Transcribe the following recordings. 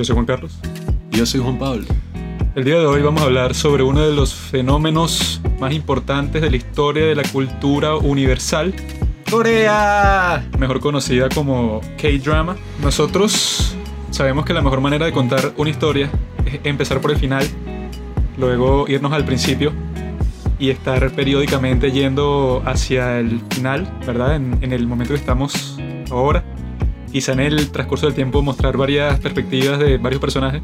Yo soy Juan Carlos. Yo soy Juan Pablo. El día de hoy vamos a hablar sobre uno de los fenómenos más importantes de la historia de la cultura universal. Corea, mejor conocida como K-Drama. Nosotros sabemos que la mejor manera de contar una historia es empezar por el final, luego irnos al principio y estar periódicamente yendo hacia el final, ¿verdad? En, en el momento que estamos ahora. Quizá en el transcurso del tiempo mostrar varias perspectivas de varios personajes.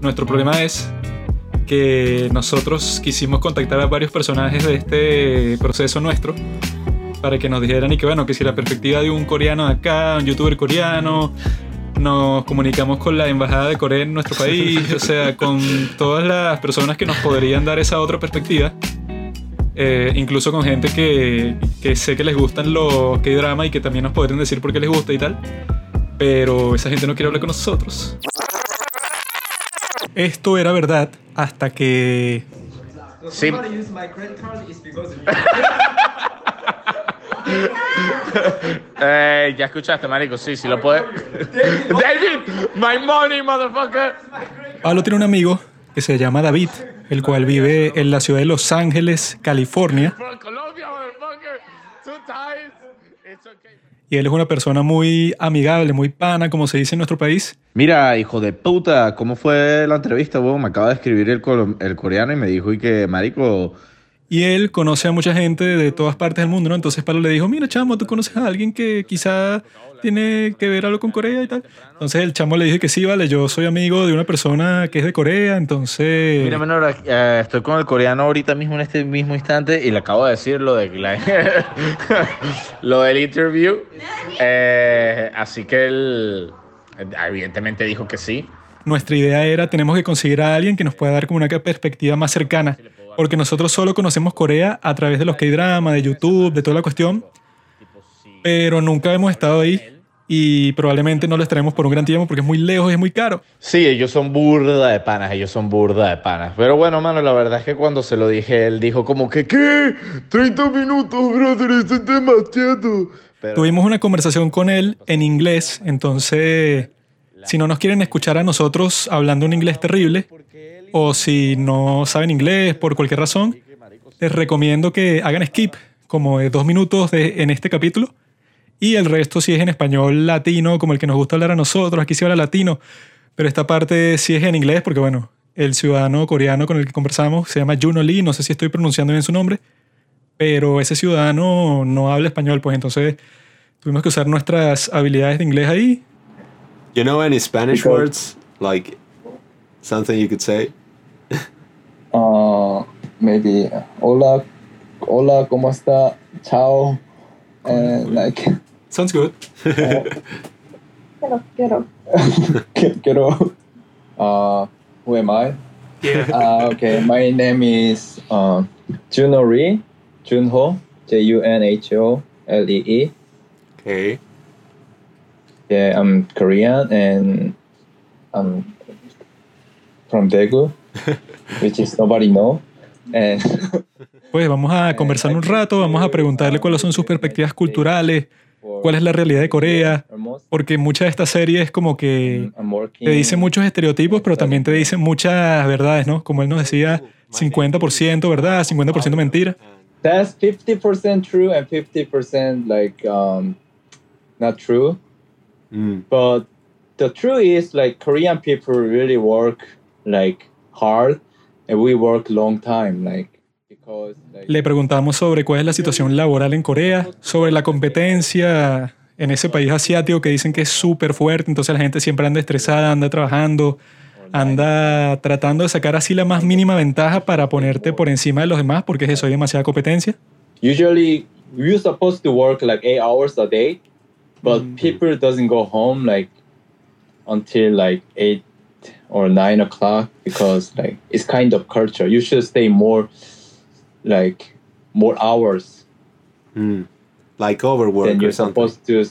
Nuestro problema es que nosotros quisimos contactar a varios personajes de este proceso nuestro para que nos dijeran y que bueno, que si la perspectiva de un coreano de acá, un youtuber coreano, nos comunicamos con la embajada de Corea en nuestro país, o sea, con todas las personas que nos podrían dar esa otra perspectiva. Eh, incluso con gente que, que sé que les gustan los K-drama y que también nos podrían decir por qué les gusta y tal. Pero esa gente no quiere hablar con nosotros. Esto era verdad hasta que Sí. Eh, ya escuchaste, marico, sí, sí lo puede. David, my money, motherfucker. Pablo tiene un amigo que se llama David, el cual vive en la ciudad de Los Ángeles, California. Y él es una persona muy amigable, muy pana, como se dice en nuestro país. Mira, hijo de puta, ¿cómo fue la entrevista? me acaba de escribir el, el coreano y me dijo y que, marico, Y él conoce a mucha gente de todas partes del mundo, ¿no? Entonces Pablo le dijo, mira, chamo, ¿tú conoces a alguien que quizá tiene que ver algo con Corea y tal? Entonces el chamo le dijo que sí, vale, yo soy amigo de una persona que es de Corea, entonces... mira, menor, eh, estoy con el coreano ahorita mismo en este mismo instante y le acabo de decir lo de la- lo del interview. Eh, así que él evidentemente dijo que sí. Nuestra idea era, tenemos que conseguir a alguien que nos pueda dar como una perspectiva más cercana, porque nosotros solo conocemos Corea a través de los K-drama, de YouTube, de toda la cuestión, pero nunca hemos estado ahí y probablemente no lo estaremos por un gran tiempo porque es muy lejos y es muy caro. Sí, ellos son burda de panas, ellos son burda de panas. Pero bueno, mano, la verdad es que cuando se lo dije, él dijo como que, ¿qué? 30 minutos, brother, eso es demasiado. Pero- Tuvimos una conversación con él en inglés, entonces si no nos quieren escuchar a nosotros hablando un inglés terrible, o si no saben inglés por cualquier razón, les recomiendo que hagan skip, como de dos minutos de- en este capítulo, y el resto si es en español latino, como el que nos gusta hablar a nosotros, aquí sí habla latino, pero esta parte sí es en inglés, porque bueno, el ciudadano coreano con el que conversamos se llama Juno Lee, no sé si estoy pronunciando bien su nombre, pero ese ciudadano no habla español, pues entonces tuvimos que usar nuestras habilidades de inglés ahí. You know any Spanish words? Like something you could say? Uh, maybe hola, hola, ¿cómo está? Chao. And like, Sounds good. Quiero, quiero. quiero. Uh, who am I? Yeah. Uh, okay, my name is uh, Juno Lee, Junho, J U N H O L E E. Okay. Yeah, I'm Korean and I'm from Daegu, which is nobody know. Pues vamos a conversar un rato, vamos a preguntarle cuáles son sus perspectivas culturales, cuál es la realidad de Corea, porque muchas de estas series como que I'm working. te dicen muchos estereotipos, pero también te dicen muchas verdades, ¿no? Como él nos decía, 50% verdad, 50% mentira. That's fifty percent true and fifty percent like um, not true. Mm. But the truth is like Korean people really work like hard, and we work long time like Le preguntamos sobre cuál es la situación laboral en Corea, sobre la competencia en ese país asiático que dicen que es súper fuerte, entonces la gente siempre anda estresada, anda trabajando, anda tratando de sacar así la más mínima ventaja para ponerte por encima de los demás porque es eso, hay demasiada competencia. usually you're supposed to work like eight hours a day, but people doesn't go home like until like eight or nine o'clock because like it's kind of culture. You should stay more like more hours Mm. Like overwork than or you're something. supposed to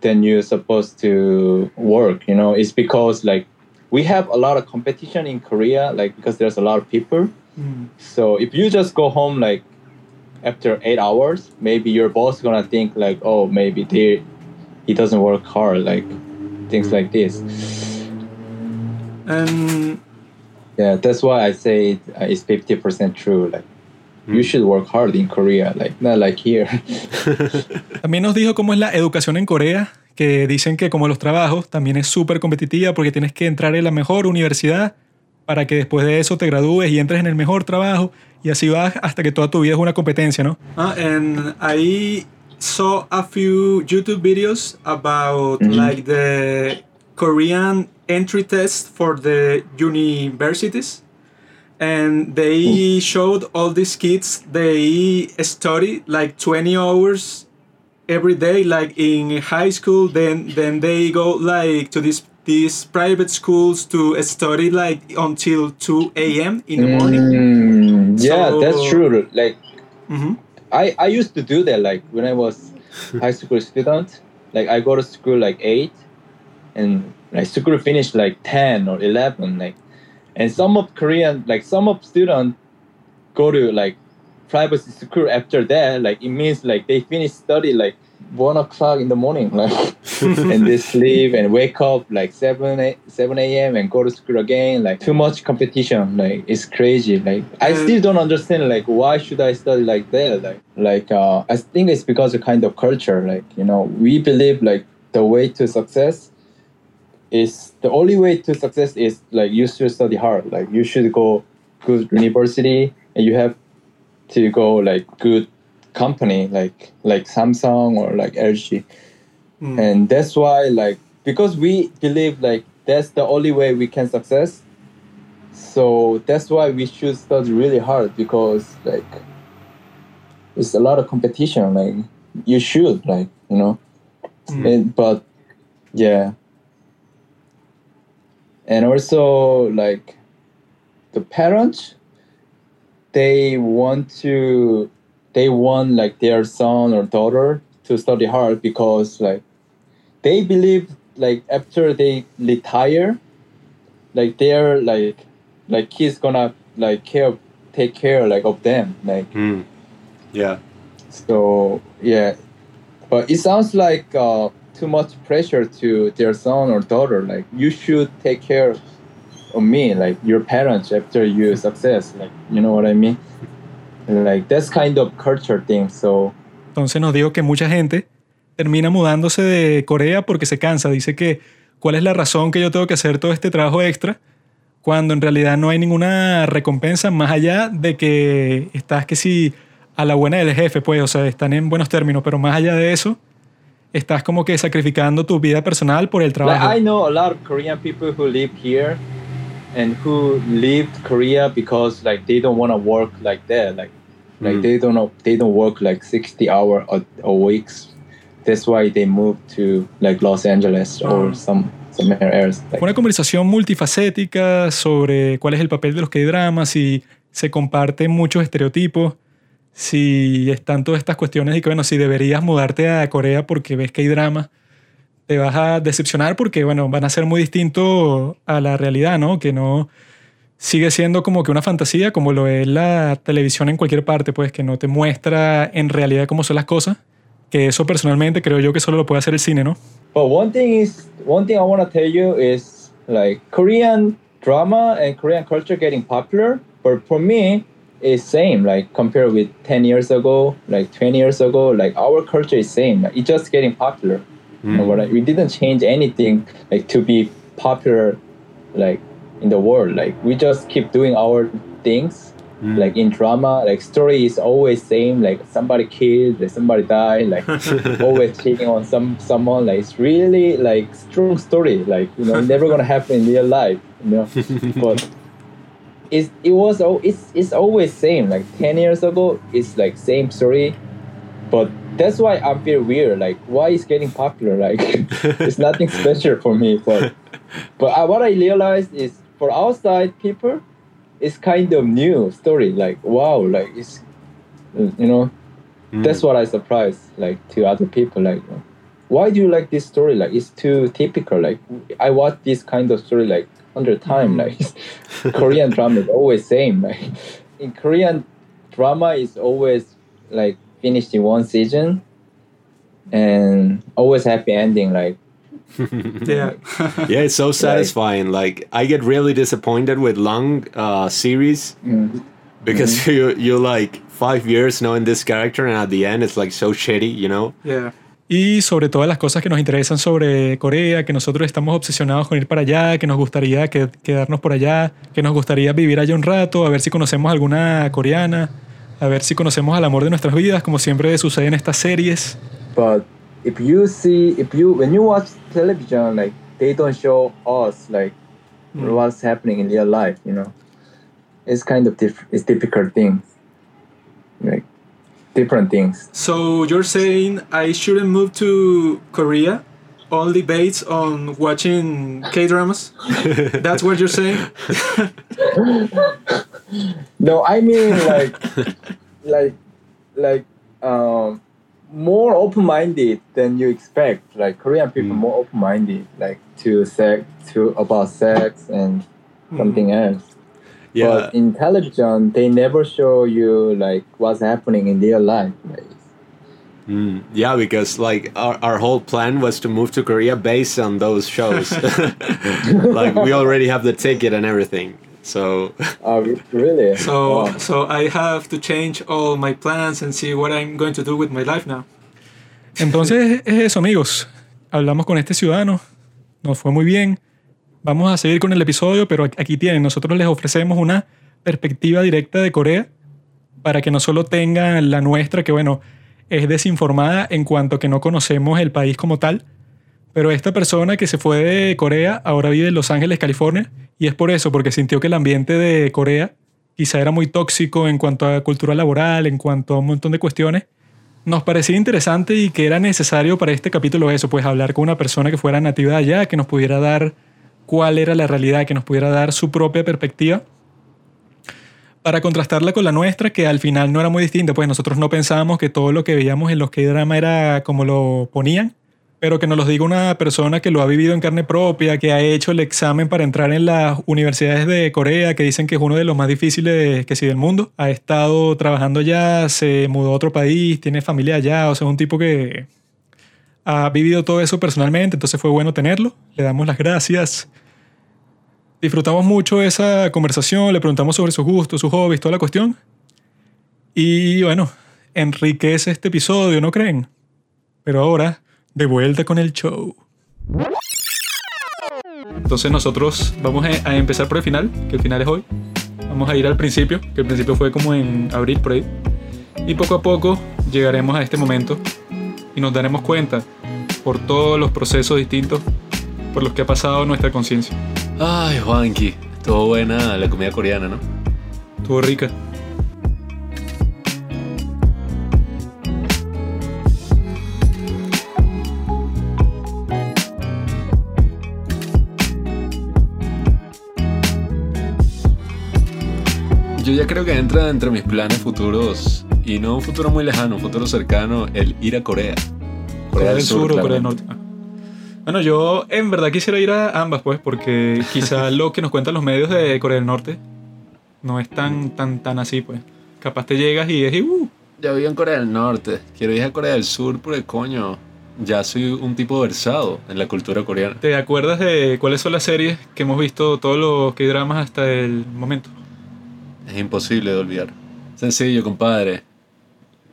than you're supposed to work. You know, it's because like we have a lot of competition in Korea, like because there's a lot of people. So if you just go home like after eight hours, maybe your boss gonna think like, oh, maybe they, he doesn't work hard, like things like this. And Yeah, that's why I say it, uh, it's fifty percent true. Like, you should work hard in Korea, like not like here. También nos dijo cómo es la educación en Corea, que dicen que como los trabajos también es súper competitiva porque tienes que entrar en la mejor universidad para que después de eso te gradúes y entres en el mejor trabajo y así vas hasta que toda tu vida es una competencia, ¿no? Ah, and I saw a few YouTube videos about Mhm. like the Korean entry test for the universities and they showed all these kids they study like 20 hours every day like in high school then then they go like to this these private schools to study like until 2 a.m in the morning Mm, yeah, So- that's true. Like, Mhm. I I used to do that. Like when I was high school student, like I go to school like eight, and like school finish like ten or eleven. Like, and some of Korean like some of students go to like private school after that. Like it means like they finish study like one o'clock in the morning. Like, and they sleep and wake up like 7 a, 7 a.m and go to school again like too much competition like it's crazy like i Mm. still don't understand like why should i study like that like like uh, i think it's because of kind of culture like you know we believe like the way to success is the only way to success is like you should study hard. Like you should go good university and you have to go like good company like like samsung or like lg Mm. and that's why like because we believe like that's the only way we can success. So that's why we should study really hard because like it's a lot of competition like you should like you know? Mm. and, but yeah and also like the parents they want to they want like their son or daughter to study hard because like they believe like after they retire like they're like like kids gonna like care take care like of them like Mm. Yeah. so yeah but it sounds like uh, too much pressure to their son or daughter like you should take care of me like your parents after you success like you know what i mean like that's kind of culture thing so. Entonces nos dijo que mucha gente termina mudándose de Corea porque se cansa. Dice que cuál es la razón que yo tengo que hacer todo este trabajo extra cuando en realidad no hay ninguna recompensa más allá de que estás que si a la buena del jefe, pues, o sea, están en buenos términos, pero más allá de eso, estás como que sacrificando tu vida personal por el Like trabajo. I know a lot of Korean people who live here and who left Korea because like they don't want to work like that. Like like Mm. they don't know they don't work like sixty hour a, a weeks. That's why they moved to like Los Angeles or Ah. some somewhere else. Like, Una conversación multifacética sobre cuál es el papel de los K-dramas, si se comparten muchos estereotipos, si están todas estas cuestiones y que, bueno, si deberías mudarte a Corea porque ves K-dramas, te vas a decepcionar porque, bueno, van a ser muy distintos a la realidad, ¿no? Que no sigue siendo como que una fantasía, como lo es la televisión en cualquier parte, pues que no te muestra en realidad cómo son las cosas. Que eso personalmente creo yo que solo lo puede hacer el cine, ¿no? But one thing is one thing I want to tell you is like Korean drama and Korean culture getting popular, but for me it's same like compared with 10 years ago, like 20 years ago, like our culture is same. Like, it's just getting popular. Hmm. You know what we didn't change anything like to be popular like in the world. Like we just keep doing our things. Hmm. Like in drama, like story is always same. Like somebody killed, like somebody died, like always cheating on some someone. Like it's really like strong story. Like you know, never gonna happen in real life. You know, but it's it was it's it's always same. Like ten years ago, it's like same story, but that's why I feel weird. Like why is getting popular? Like it's nothing special for me. But but I, what I realized is for outside people, it's kind of new story. Like wow, like it's you know mm. that's what I surprised like to other people like why do you like this story like it's too typical like I watch this kind of story like hundred times. like Korean drama is always same like in Korean drama is always like finished in one season and always happy ending like Yeah. Yeah, it's so satisfying. Like I get really disappointed with long uh, series Mm. because you you like five years knowing this character and at the end it's like so shitty, you know. Yeah. Y sobre todas las cosas que nos interesan sobre Corea, que nosotros estamos obsesionados con ir para allá, que nos gustaría que- quedarnos por allá, que nos gustaría vivir allá un rato, a ver si conocemos alguna coreana, a ver si conocemos al amor de nuestras vidas, como siempre sucede en estas series. But if you see, if you when you watch television, like they don't show us like Mm. what's happening in real life. You know, it's kind of diff- it's difficult things, like different things. So you're saying I shouldn't move to Korea only based on watching K-dramas? That's what you're saying? No, I mean like, like, like, um, more open-minded than you expect. Like Korean people Mm. more open-minded, like to sex, to about sex and something else. Yeah. But in television, they never show you like what's happening in real life. Like, Mm, yeah, because like our, our whole plan was to move to Korea based on those shows. like we already have the ticket and everything. So oh, really? So, Wow. so I have to change all my plans and see what I'm going to do with my life now. Entonces es eso, amigos. Hablamos con este ciudadano, nos fue muy bien. Vamos a seguir con el episodio, pero aquí tienen, nosotros les ofrecemos una perspectiva directa de Corea para que no solo tengan la nuestra, que bueno, es desinformada en cuanto que no conocemos el país como tal, pero esta persona que se fue de Corea ahora vive en Los Ángeles, California, y es por eso, porque sintió que el ambiente de Corea quizá era muy tóxico en cuanto a cultura laboral, en cuanto a un montón de cuestiones. Nos parecía interesante y que era necesario para este capítulo eso, pues hablar con una persona que fuera nativa de allá, que nos pudiera dar cuál era la realidad, que nos pudiera dar su propia perspectiva para contrastarla con la nuestra, que al final no era muy distinta, pues nosotros no pensábamos que todo lo que veíamos en los K-drama era como lo ponían, pero que nos lo diga una persona que lo ha vivido en carne propia, que ha hecho el examen para entrar en las universidades de Corea, que dicen que es uno de los más difíciles que sí del mundo. Ha estado trabajando allá, se mudó a otro país, tiene familia allá, o sea, es un tipo que ha vivido todo eso personalmente, entonces fue bueno tenerlo. Le damos las gracias. Disfrutamos mucho esa conversación, le preguntamos sobre sus gustos, sus hobbies, toda la cuestión. Y bueno, enriquece este episodio, ¿no creen? Pero ahora, de vuelta con el show. Entonces nosotros vamos a empezar por el final, que el final es hoy. Vamos a ir al principio, que el principio fue como en abril por ahí. Y poco a poco llegaremos a este momento y nos daremos cuenta por todos los procesos distintos por los que ha pasado nuestra conciencia. Ay, Juanqui, estuvo buena la comida coreana, ¿no? Estuvo rica. Yo ya creo que entra entre mis planes futuros, y no un futuro muy lejano, un futuro cercano, el ir a Corea. Corea del Sur, o Corea del. Norte. Bueno, yo en verdad quisiera ir a ambas, pues, porque quizá lo que nos cuentan los medios de Corea del Norte no es tan, tan, tan así, pues. Capaz te llegas y es y, uh, Ya vivo en Corea del Norte, quiero ir a Corea del Sur porque coño, ya soy un tipo versado en la cultura coreana. ¿Te acuerdas de cuáles son las series que hemos visto todos los que dramas hasta el momento? Es imposible de olvidar. Sencillo, compadre.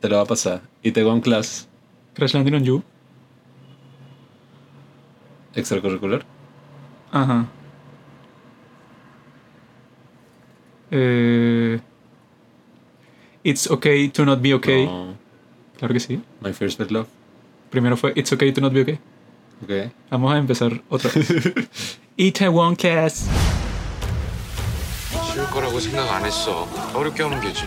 Te lo va a pasar. Itaewon Class, Crash Landing on You. extracurricular. Ajá. Eh, It's okay to not be okay. No, Claro que sí. My First Bad Love. Primero fue It's okay to not be okay. Ok. Vamos a empezar otra vez. Itaewon Class. 쉬울 거라고 생각 안 했어. 어렵게 하면 되지.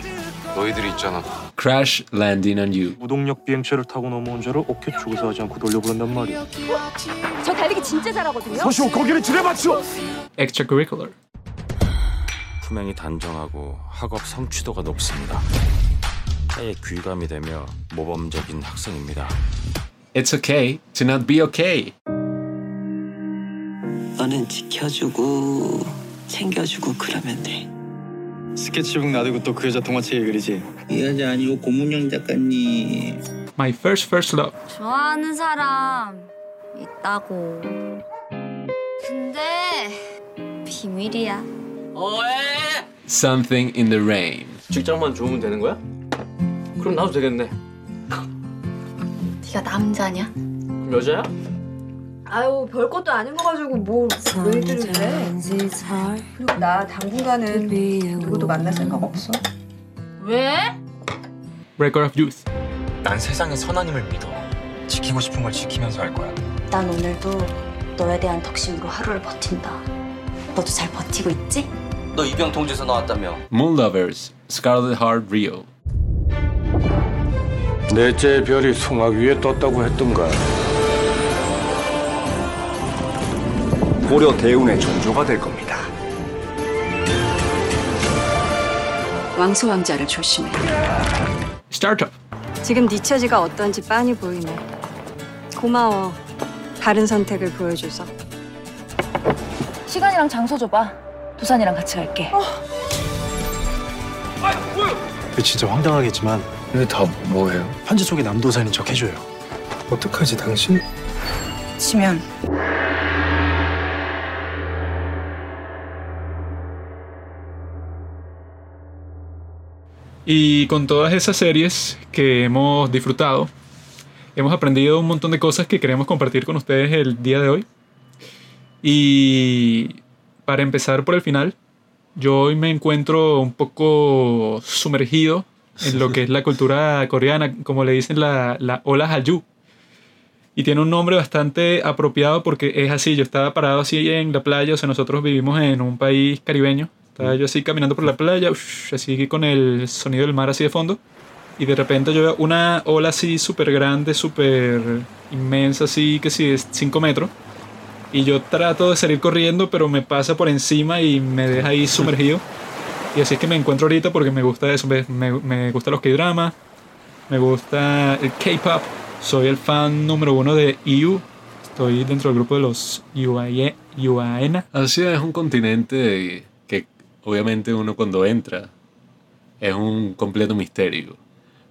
너희들이 있잖아. Crash Landing on You. 무동력 비행체를 타고 넘어온 자를 어깨 추구사하지 않고 돌려보낸단 말이야. 저 달리기 진짜 잘하거든요. 서시오 거기를 지뢰맞추어! Extracurricular. 품행이 단정하고 학업 성취도가 높습니다. 해에 귀감이 되며 모범적인 학생입니다. It's okay to not be okay. 너는 지켜주고 챙겨주고 그러면 돼. 스케치북 놔두고 또 그 여자 동화책 읽으리지. 이 여자 아니고 고문영 작가님 My first first love. 좋아하는 사람 있다고. 근데 비밀이야. Something in the rain. 직장만 좋으면 되는 거야? 그럼 나도 되겠네. 네가 남자냐? 그럼 여자야? 아유 별것도 아닌 거 가지고 뭐 왜들을 그래? 그리고 나 당분간은 누구도 만날 생각 없어. 왜? Record of Youth. 난 세상의 선하님을 믿어. 지키고 싶은 걸 지키면서 할 거야. 난 오늘도 너에 대한 덕심으로 하루를 버틴다. 너도 잘 버티고 있지? 너 입영 통지서 나왔다며? Moon Lovers. Scarlet Heart Real. 넷째 별이 송악 위에 떴다고 했던가. 고려 대운의 전조가 될 겁니다. 왕소 왕자를 조심해. Startup. 지금 네 처지가 어떤지 빤히 보이네. 고마워. 다른 선택을 보여줘서. 시간이랑 장소 줘봐. 도산이랑 같이 갈게. 진짜 황당하겠지만 근데 다 뭐예요? 편지 속에 남도산인 척 해줘요. 어떡하지 당신? 치면 Y con todas esas series que hemos disfrutado, hemos aprendido un montón de cosas que queremos compartir con ustedes el día de hoy. Y para empezar por el final, yo hoy me encuentro un poco sumergido en lo que es la cultura coreana, como le dicen la, la ola Hallyu. Y tiene un nombre bastante apropiado porque es así, yo estaba parado así en la playa, o sea, nosotros vivimos en un país caribeño, estaba yo así caminando por la playa, así con el sonido del mar así de fondo, y de repente yo veo una ola así súper grande, súper inmensa, así que sí, es 5 metros, y yo trato de salir corriendo, pero me pasa por encima y me deja ahí sumergido. Y así es que me encuentro ahorita porque me gusta eso, me, me, gustan los K-dramas, me gusta el K-pop, soy el fan número uno de EU, estoy dentro del grupo de los UAE, UAENA. Asia es un continente obviamente uno cuando entra es un completo misterio.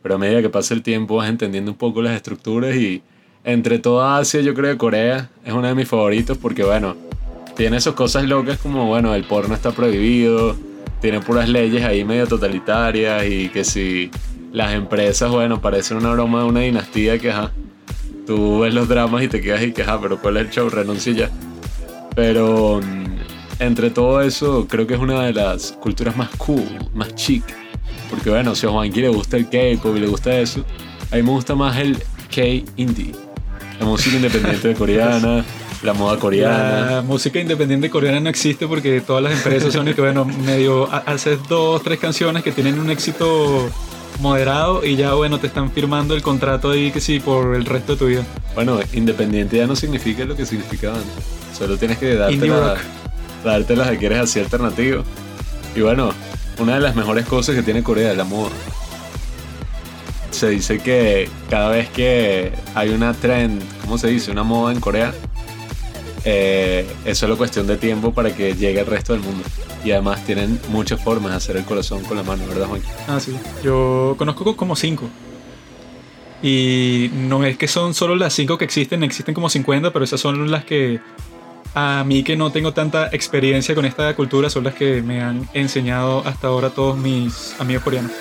Pero a medida que pasa el tiempo vas entendiendo un poco las estructuras y entre toda Asia yo creo que Corea es uno de mis favoritos porque bueno, tiene esas cosas locas como bueno, el porno está prohibido, tiene puras leyes ahí medio totalitarias y que si las empresas, bueno, parecen una broma de una dinastía que ajá, tú ves los dramas y te quedas y que pero ¿cuál es el show? Renuncia ya. Pero mm, entre todo eso, creo que es una de las culturas más cool, más chic. Porque bueno, si a Juanqui le gusta el K-pop y le gusta eso, a mí me gusta más el K-indie. La música independiente de coreana, la moda coreana. La música independiente coreana no existe porque todas las empresas son y que, bueno, medio ha- haces dos, tres canciones que tienen un éxito moderado y ya, bueno, te están firmando el contrato ahí que sí por el resto de tu vida. Bueno, independiente ya no significa lo que significaba antes. Solo tienes que Indie dártelas, rock. Dártelas que quieres así alternativo. Y bueno, una de las mejores cosas que tiene Corea es la moda. Se dice que cada vez que hay una trend, ¿cómo se dice? Una moda en Corea, eh, es solo cuestión de tiempo para que llegue al resto del mundo. Y además tienen muchas formas de hacer el corazón con la mano, ¿verdad, Juan? Ah, sí. Yo conozco como cinco. Y no es que son solo las cinco que existen, existen como 50, pero esas son las que a mí que no tengo tanta experiencia con esta cultura son las que me han enseñado hasta ahora todos mis amigos coreanos.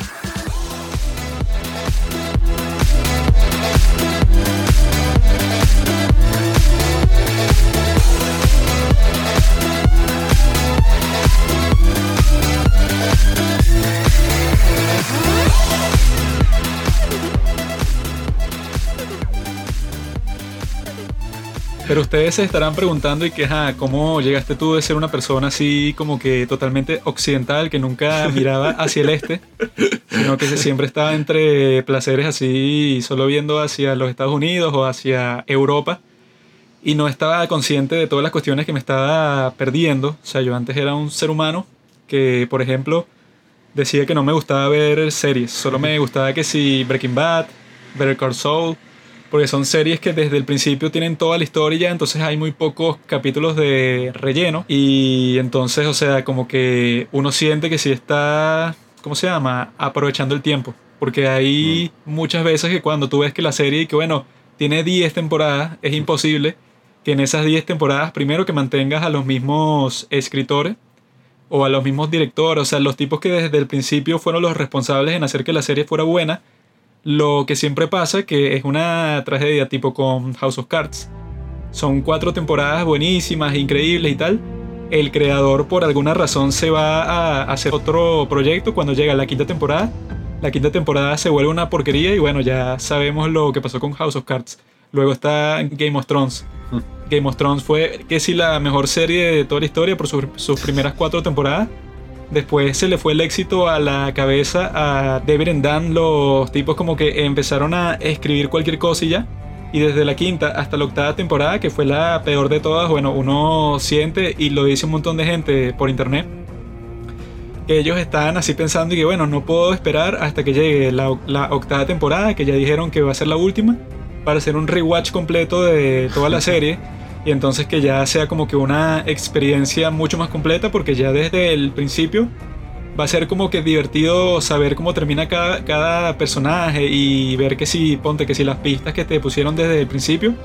Ustedes se estarán preguntando y que, ajá, ¿cómo llegaste tú de ser una persona así como que totalmente occidental, que nunca miraba hacia el este, sino que siempre estaba entre placeres así, solo viendo hacia los Estados Unidos o hacia Europa, y no estaba consciente de todas las cuestiones que me estaba perdiendo? O sea, yo antes era un ser humano que, por ejemplo, decía que no me gustaba ver series, solo me gustaba que si Breaking Bad, Better Call Saul, porque son series que desde el principio tienen toda la historia, entonces hay muy pocos capítulos de relleno. Y entonces, o sea, como que uno siente que sí está, ¿cómo se llama? Aprovechando el tiempo, porque hay muchas veces que cuando tú ves que la serie, que bueno, tiene 10 temporadas, es imposible que en esas 10 temporadas, primero que mantengas a los mismos escritores o a los mismos directores, o sea, los tipos que desde el principio fueron los responsables en hacer que la serie fuera buena, lo que siempre pasa, que es una tragedia tipo con House of Cards. Son cuatro temporadas buenísimas, increíbles y tal. El creador por alguna razón se va a hacer otro proyecto cuando llega la quinta temporada. La quinta temporada se vuelve una porquería y bueno, ya sabemos lo que pasó con House of Cards. Luego está Game of Thrones. Game of Thrones fue que sí la mejor serie de toda la historia por sus, sus primeras cuatro temporadas. Después se le fue el éxito a la cabeza a David and Dan. Los tipos como que empezaron a escribir cualquier cosa y desde la quinta hasta la octava temporada, que fue la peor de todas, bueno, uno siente y lo dice un montón de gente por internet. Que ellos estaban así pensando y que bueno, no puedo esperar hasta que llegue la, la octava temporada, que ya dijeron que va a ser la última, para hacer un rewatch completo de toda la serie y entonces que ya sea como que una experiencia mucho más completa porque ya desde el principio va a ser como que divertido saber cómo termina cada, cada personaje y ver que si, ponte que si las pistas que te pusieron desde el principio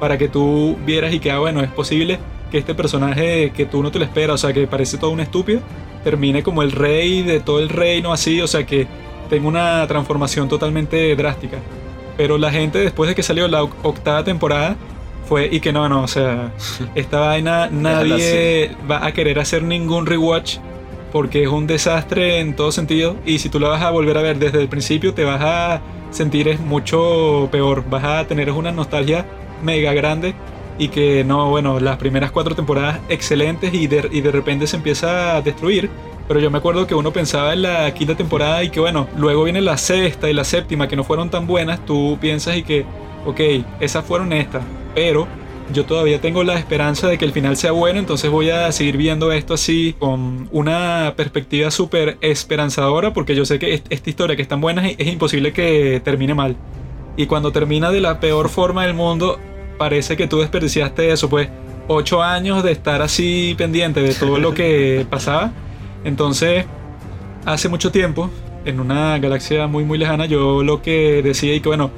para que tú vieras y que, ah, bueno, es posible que este personaje que tú no te lo esperas, o sea, que parece todo un estúpido, termine como el rey de todo el reino así, o sea, que tenga una transformación totalmente drástica. Pero la gente después de que salió la octava temporada fue y que no, no, o sea, esta vaina nadie va a querer hacer ningún rewatch porque es un desastre en todo sentido y si tú la vas a volver a ver desde el principio te vas a sentir es mucho peor, vas a tener una nostalgia mega grande y que no, bueno, las primeras cuatro temporadas excelentes y de, y de repente se empieza a destruir. Pero yo me acuerdo que uno pensaba en la quinta temporada y que bueno, luego viene la sexta y la séptima que no fueron tan buenas, tú piensas y que, ok, esas fueron estas, pero yo todavía tengo la esperanza de que el final sea bueno, entonces voy a seguir viendo esto así con una perspectiva súper esperanzadora porque yo sé que esta historia que es tan buena es imposible que termine mal. Y cuando termina de la peor forma del mundo, parece que tú desperdiciaste eso, pues ocho años de estar así pendiente de todo lo que pasaba. Entonces, hace mucho tiempo, en una galaxia muy muy lejana, yo lo que decía y que bueno,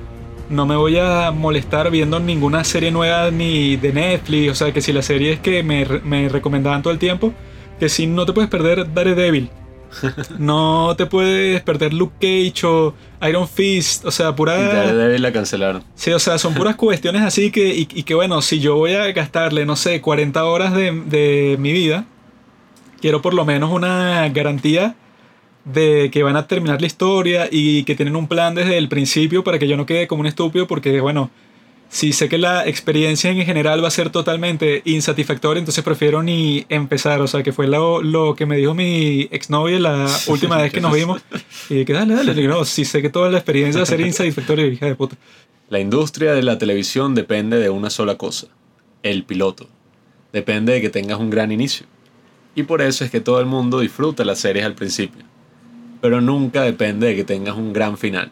no me voy a molestar viendo ninguna serie nueva ni de Netflix. O sea, que si la serie es que me, me recomendaban todo el tiempo, que si no te puedes perder Daredevil. no te puedes perder Luke Cage o Iron Fist. O sea, pura. Daredevil la cancelaron. Sí, o sea, son puras cuestiones así que. Y, y, que bueno, si yo voy a gastarle, no sé, 40 horas de, de mi vida, quiero por lo menos una garantía de que van a terminar la historia y que tienen un plan desde el principio para que yo no quede como un estúpido porque bueno, si sé que la experiencia en general va a ser totalmente insatisfactoria, entonces prefiero ni empezar, o sea, que fue lo, lo que me dijo mi exnovia la última vez que nos vimos y que dale, dale, no, si sé que toda la experiencia va a ser insatisfactoria, hija de puta. La industria de la televisión depende de una sola cosa, el piloto. Depende de que tengas un gran inicio. Y por eso es que todo el mundo disfruta las series al principio pero nunca depende de que tengas un gran final.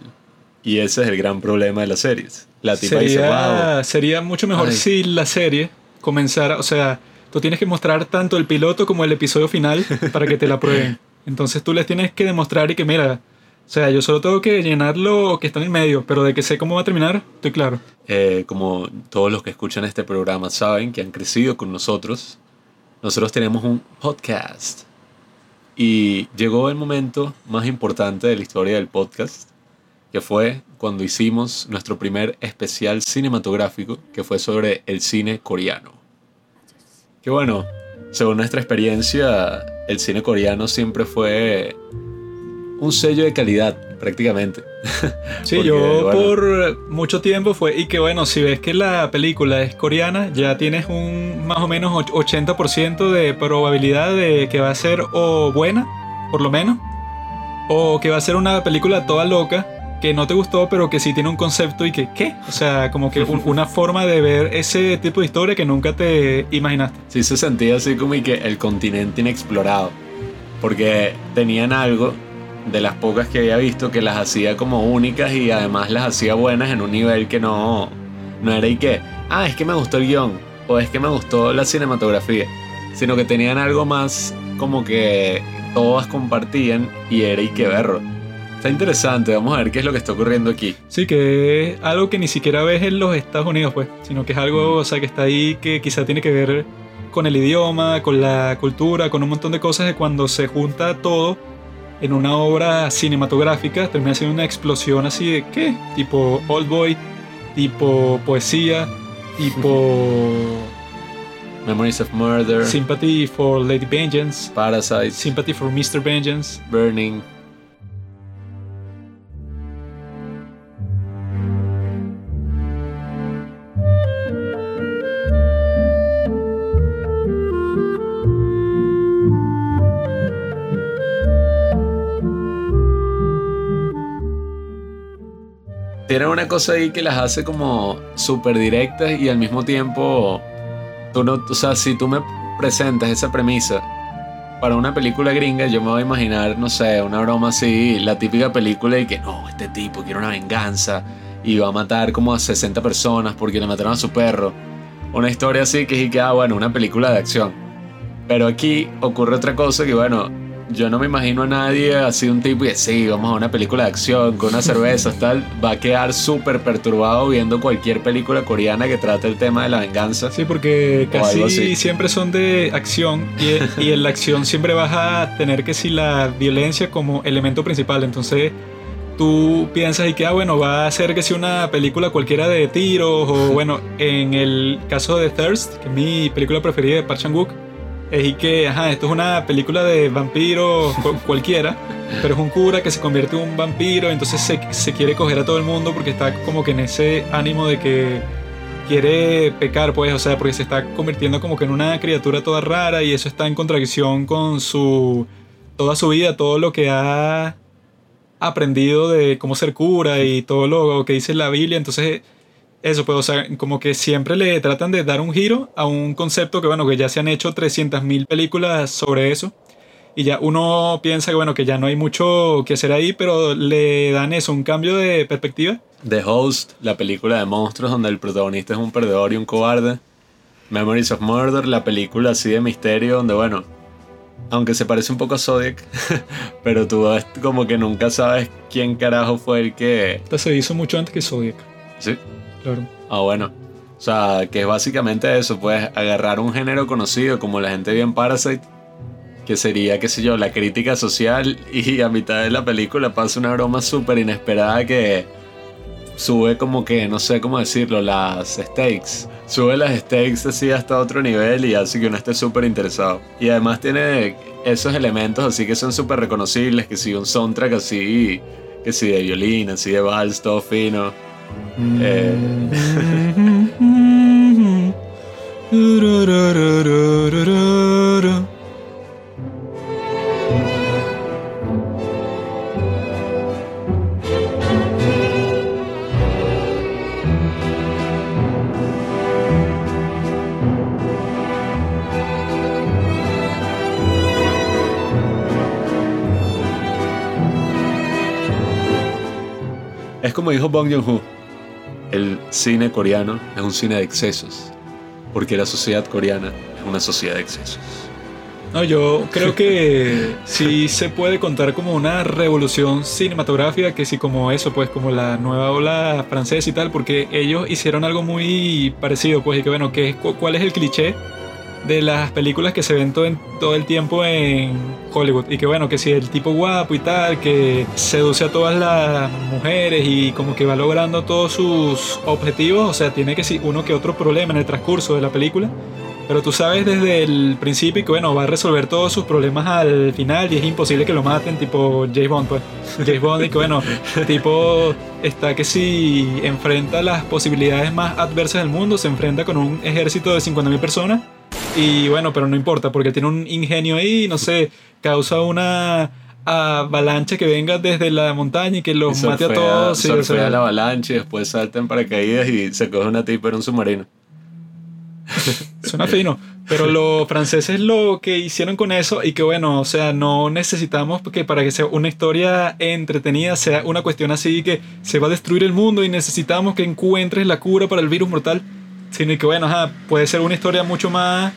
Y ese es el gran problema de las series. La tipa sería, dice, wow. sería mucho mejor Ay. si la serie comenzara, o sea, tú tienes que mostrar tanto el piloto como el episodio final para que te la prueben. Entonces tú les tienes que demostrar y que mira, o sea, yo solo tengo que llenar lo que está en el medio, pero de que sé cómo va a terminar, estoy claro. Eh, como todos los que escuchan este programa saben, que han crecido con nosotros, nosotros tenemos un podcast. Y llegó el momento más importante de la historia del podcast, que fue cuando hicimos nuestro primer especial cinematográfico, que fue sobre el cine coreano. Que bueno, según nuestra experiencia, el cine coreano siempre fue un sello de calidad, prácticamente. Sí, Porque, yo bueno, por mucho tiempo fue, y que bueno, si ves que la película es coreana, ya tienes un más o menos och- 80% de probabilidad de que va a ser o buena, por lo menos, o que va a ser una película toda loca, que no te gustó, pero que sí tiene un concepto y que, ¿qué? O sea, como que un- una forma de ver ese tipo de historia que nunca te imaginaste. Sí se sentía así como y que el continente inexplorado. Porque tenían algo de las pocas que había visto que las hacía como únicas y además las hacía buenas en un nivel que no, no era y que, ah, es que me gustó el guion o es que me gustó la cinematografía, sino que tenían algo más como que todas compartían y era y que verlo. Está interesante, vamos a ver qué es lo que está ocurriendo aquí. Sí, que es algo que ni siquiera ves en los Estados Unidos, pues, sino que es algo, o sea, que está ahí que quizá tiene que ver con el idioma, con la cultura, con un montón de cosas de cuando se junta todo en una obra cinematográfica, termina siendo una explosión así de, ¿qué? Tipo Old Boy, tipo poesía, tipo Memories of Murder, Sympathy for Lady Vengeance, Parasite, Sympathy for Mr. Vengeance. Burning. Tienen una cosa ahí que las hace como súper directas y al mismo tiempo, tú no, o sea, si tú me presentas esa premisa para una película gringa, yo me voy a imaginar, no sé, una broma así, la típica película de que no, este tipo quiere una venganza y va a matar como a 60 personas porque le mataron a su perro. Una historia así que es que, ah, bueno, una película de acción. Pero aquí ocurre otra cosa que, bueno, yo no me imagino a nadie así un tipo y sí, vamos a una película de acción con unas cervezas tal, va a quedar súper perturbado viendo cualquier película coreana que trate el tema de la venganza. Sí, porque casi siempre son de acción y, y en la acción siempre vas a tener que si la violencia como elemento principal, entonces tú piensas y que ah bueno va a ser que si una película cualquiera de tiros o bueno en el caso de Thirst que es mi película preferida de Park Chan Wook es y que ajá esto es una película de vampiros cu- cualquiera pero es un cura que se convierte en un vampiro entonces se, se quiere coger a todo el mundo porque está como que en ese ánimo de que quiere pecar, pues, o sea, porque se está convirtiendo como que en una criatura toda rara y eso está en contradicción con su toda su vida, todo lo que ha aprendido de cómo ser cura y todo lo que dice la Biblia, entonces eso pues, o sea, como que siempre le tratan de dar un giro a un concepto que bueno, que ya se han hecho 300.000 películas sobre eso. Y ya uno piensa que bueno, que ya no hay mucho que hacer ahí, pero le dan eso, un cambio de perspectiva. The Host, la película de monstruos donde el protagonista es un perdedor y un cobarde. Memories of Murder, la película así de misterio donde, bueno, aunque se parece un poco a Zodiac, pero tú como que nunca sabes quién carajo fue el que... Esta se hizo mucho antes que Zodiac. Sí. Ah, bueno. O sea, que es básicamente eso, pues agarrar un género conocido como la gente bien Parasite, que sería, qué sé yo, la crítica social y a mitad de la película pasa una broma súper inesperada que sube como que, no sé cómo decirlo, las stakes. Sube las stakes así hasta otro nivel y hace que uno esté súper interesado. Y además tiene esos elementos así que son súper reconocibles, que si un soundtrack así, que si de violín, así de vals, todo fino. Eh, Es como dijo Bong Joon-ho, el cine coreano es un cine de excesos, porque la sociedad coreana es una sociedad de excesos. No, yo creo que sí se puede contar como una revolución cinematográfica, que sí como eso, pues como la nueva ola francesa y tal, porque ellos hicieron algo muy parecido, pues y que bueno, que ¿cuál es el cliché de las películas que se ven todo, en- todo el tiempo en Hollywood? Y que bueno, que si el tipo guapo y tal, que seduce a todas las mujeres y como que va logrando todos sus objetivos, o sea, tiene que sí uno que otro problema en el transcurso de la película. Pero tú sabes desde el principio que bueno, va a resolver todos sus problemas al final y es imposible que lo maten, tipo James Bond, pues. James Bond y que bueno, tipo está que si enfrenta las posibilidades más adversas del mundo, se enfrenta con un ejército de 50.000 personas y bueno, pero no importa porque tiene un ingenio ahí, no sé, causa una avalancha que venga desde la montaña y que los Y mate a surfea- todos. o surfea sea, la avalancha y después salta en paracaídas y se coge una tipa en un submarino. Suena fino. Pero los franceses lo que hicieron con eso y que bueno, o sea, no necesitamos que para que sea una historia entretenida sea una cuestión así que se va a destruir el mundo y necesitamos que encuentres la cura para el virus mortal, sino que bueno, ajá, puede ser una historia mucho más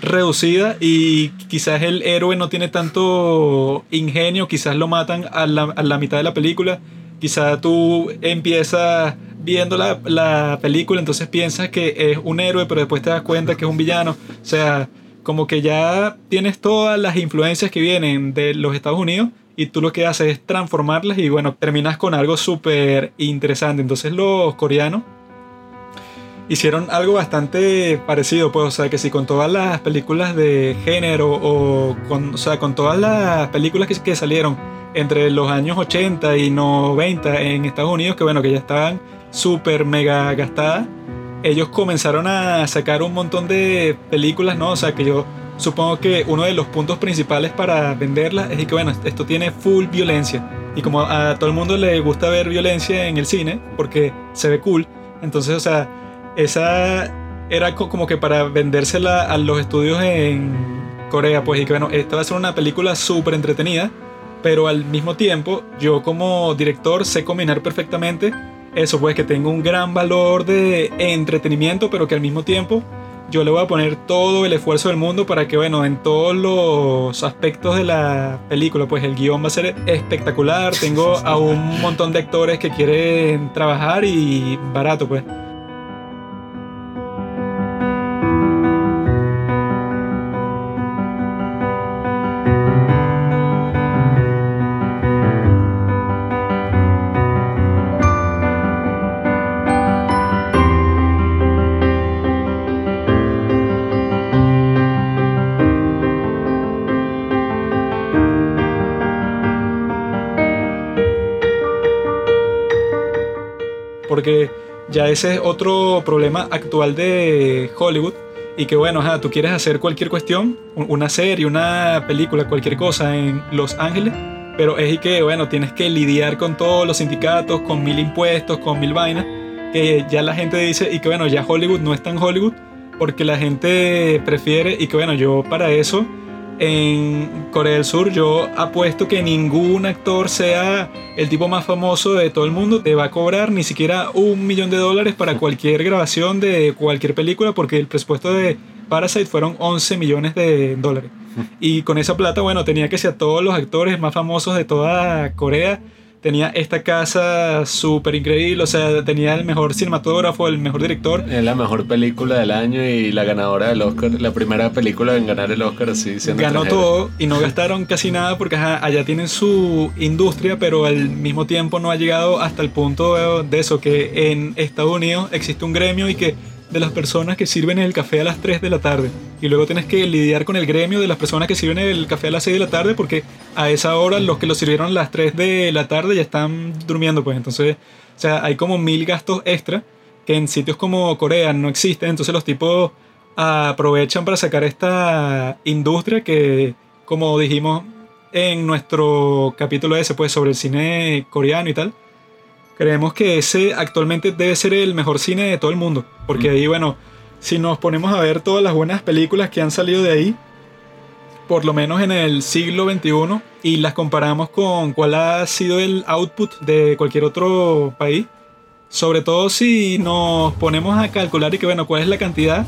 reducida y quizás el héroe no tiene tanto ingenio, quizás lo matan a la, a la mitad de la película, quizás tú empiezas viendo la, la película, entonces piensas que es un héroe, pero después te das cuenta que es un villano, o sea, como que ya tienes todas las influencias que vienen de los Estados Unidos y tú lo que haces es transformarlas y bueno, terminas con algo súper interesante. Entonces los coreanos hicieron algo bastante parecido, pues, o sea, que si con todas las películas de género o con, o sea, con todas las películas que, que salieron entre los años 80 y 90 en Estados Unidos, que bueno, que ya estaban súper mega gastadas, ellos comenzaron a sacar un montón de películas, ¿no? O sea, que yo supongo que uno de los puntos principales para venderlas es que, bueno, esto tiene full violencia. Y como a todo el mundo le gusta ver violencia en el cine, porque se ve cool, entonces, o sea, esa era co- como que para vendérsela a los estudios en Corea, pues, y que, bueno, esta va a ser una película súper entretenida, pero al mismo tiempo, yo como director sé combinar perfectamente eso, pues, que tenga un gran valor de entretenimiento, pero que al mismo tiempo yo le voy a poner todo el esfuerzo del mundo para que, bueno, en todos los aspectos de la película, pues el guion va a ser espectacular. Tengo a un montón de actores que quieren trabajar y barato, pues. Ya ese es otro problema actual de Hollywood y que bueno, tú quieres hacer cualquier cuestión, un- una serie, una película, cualquier cosa en Los Ángeles, pero es que bueno, tienes que lidiar con todos los sindicatos, con mil impuestos, con mil vainas, que ya la gente dice y que bueno, ya Hollywood no es tan Hollywood porque la gente prefiere y que bueno, yo para eso en Corea del Sur yo apuesto que ningún actor sea el tipo más famoso de todo el mundo te va a cobrar ni siquiera un millón de dólares para cualquier grabación de cualquier película porque el presupuesto de Parasite fueron 11 millones de dólares. Y con esa plata, bueno, tenía que ser todos los actores más famosos de toda Corea. Tenía esta casa súper increíble, o sea, tenía el mejor cinematógrafo, el mejor director. Es la mejor película del año y la ganadora del Oscar, la primera película en ganar el Oscar así siendo ganó todo y no gastaron casi nada porque ajá, allá tienen su industria, pero al mismo tiempo no ha llegado hasta el punto de eso, que en Estados Unidos existe un gremio y que de las personas que sirven el café a las 3 de la tarde. Y luego tienes que lidiar con el gremio de las personas que sirven el café a las 6 de la tarde porque a esa hora los que lo sirvieron a las 3 de la tarde ya están durmiendo, pues entonces, o sea, hay como mil gastos extra que en sitios como Corea no existen, entonces los tipos aprovechan para sacar esta industria que, como dijimos en nuestro capítulo ese, pues sobre el cine coreano y tal, creemos que ese actualmente debe ser el mejor cine de todo el mundo, porque ahí, bueno, si nos ponemos a ver todas las buenas películas que han salido de ahí, por lo menos en el siglo XXI, y las comparamos con cuál ha sido el output de cualquier otro país, sobre todo si nos ponemos a calcular y que, bueno, cuál es la cantidad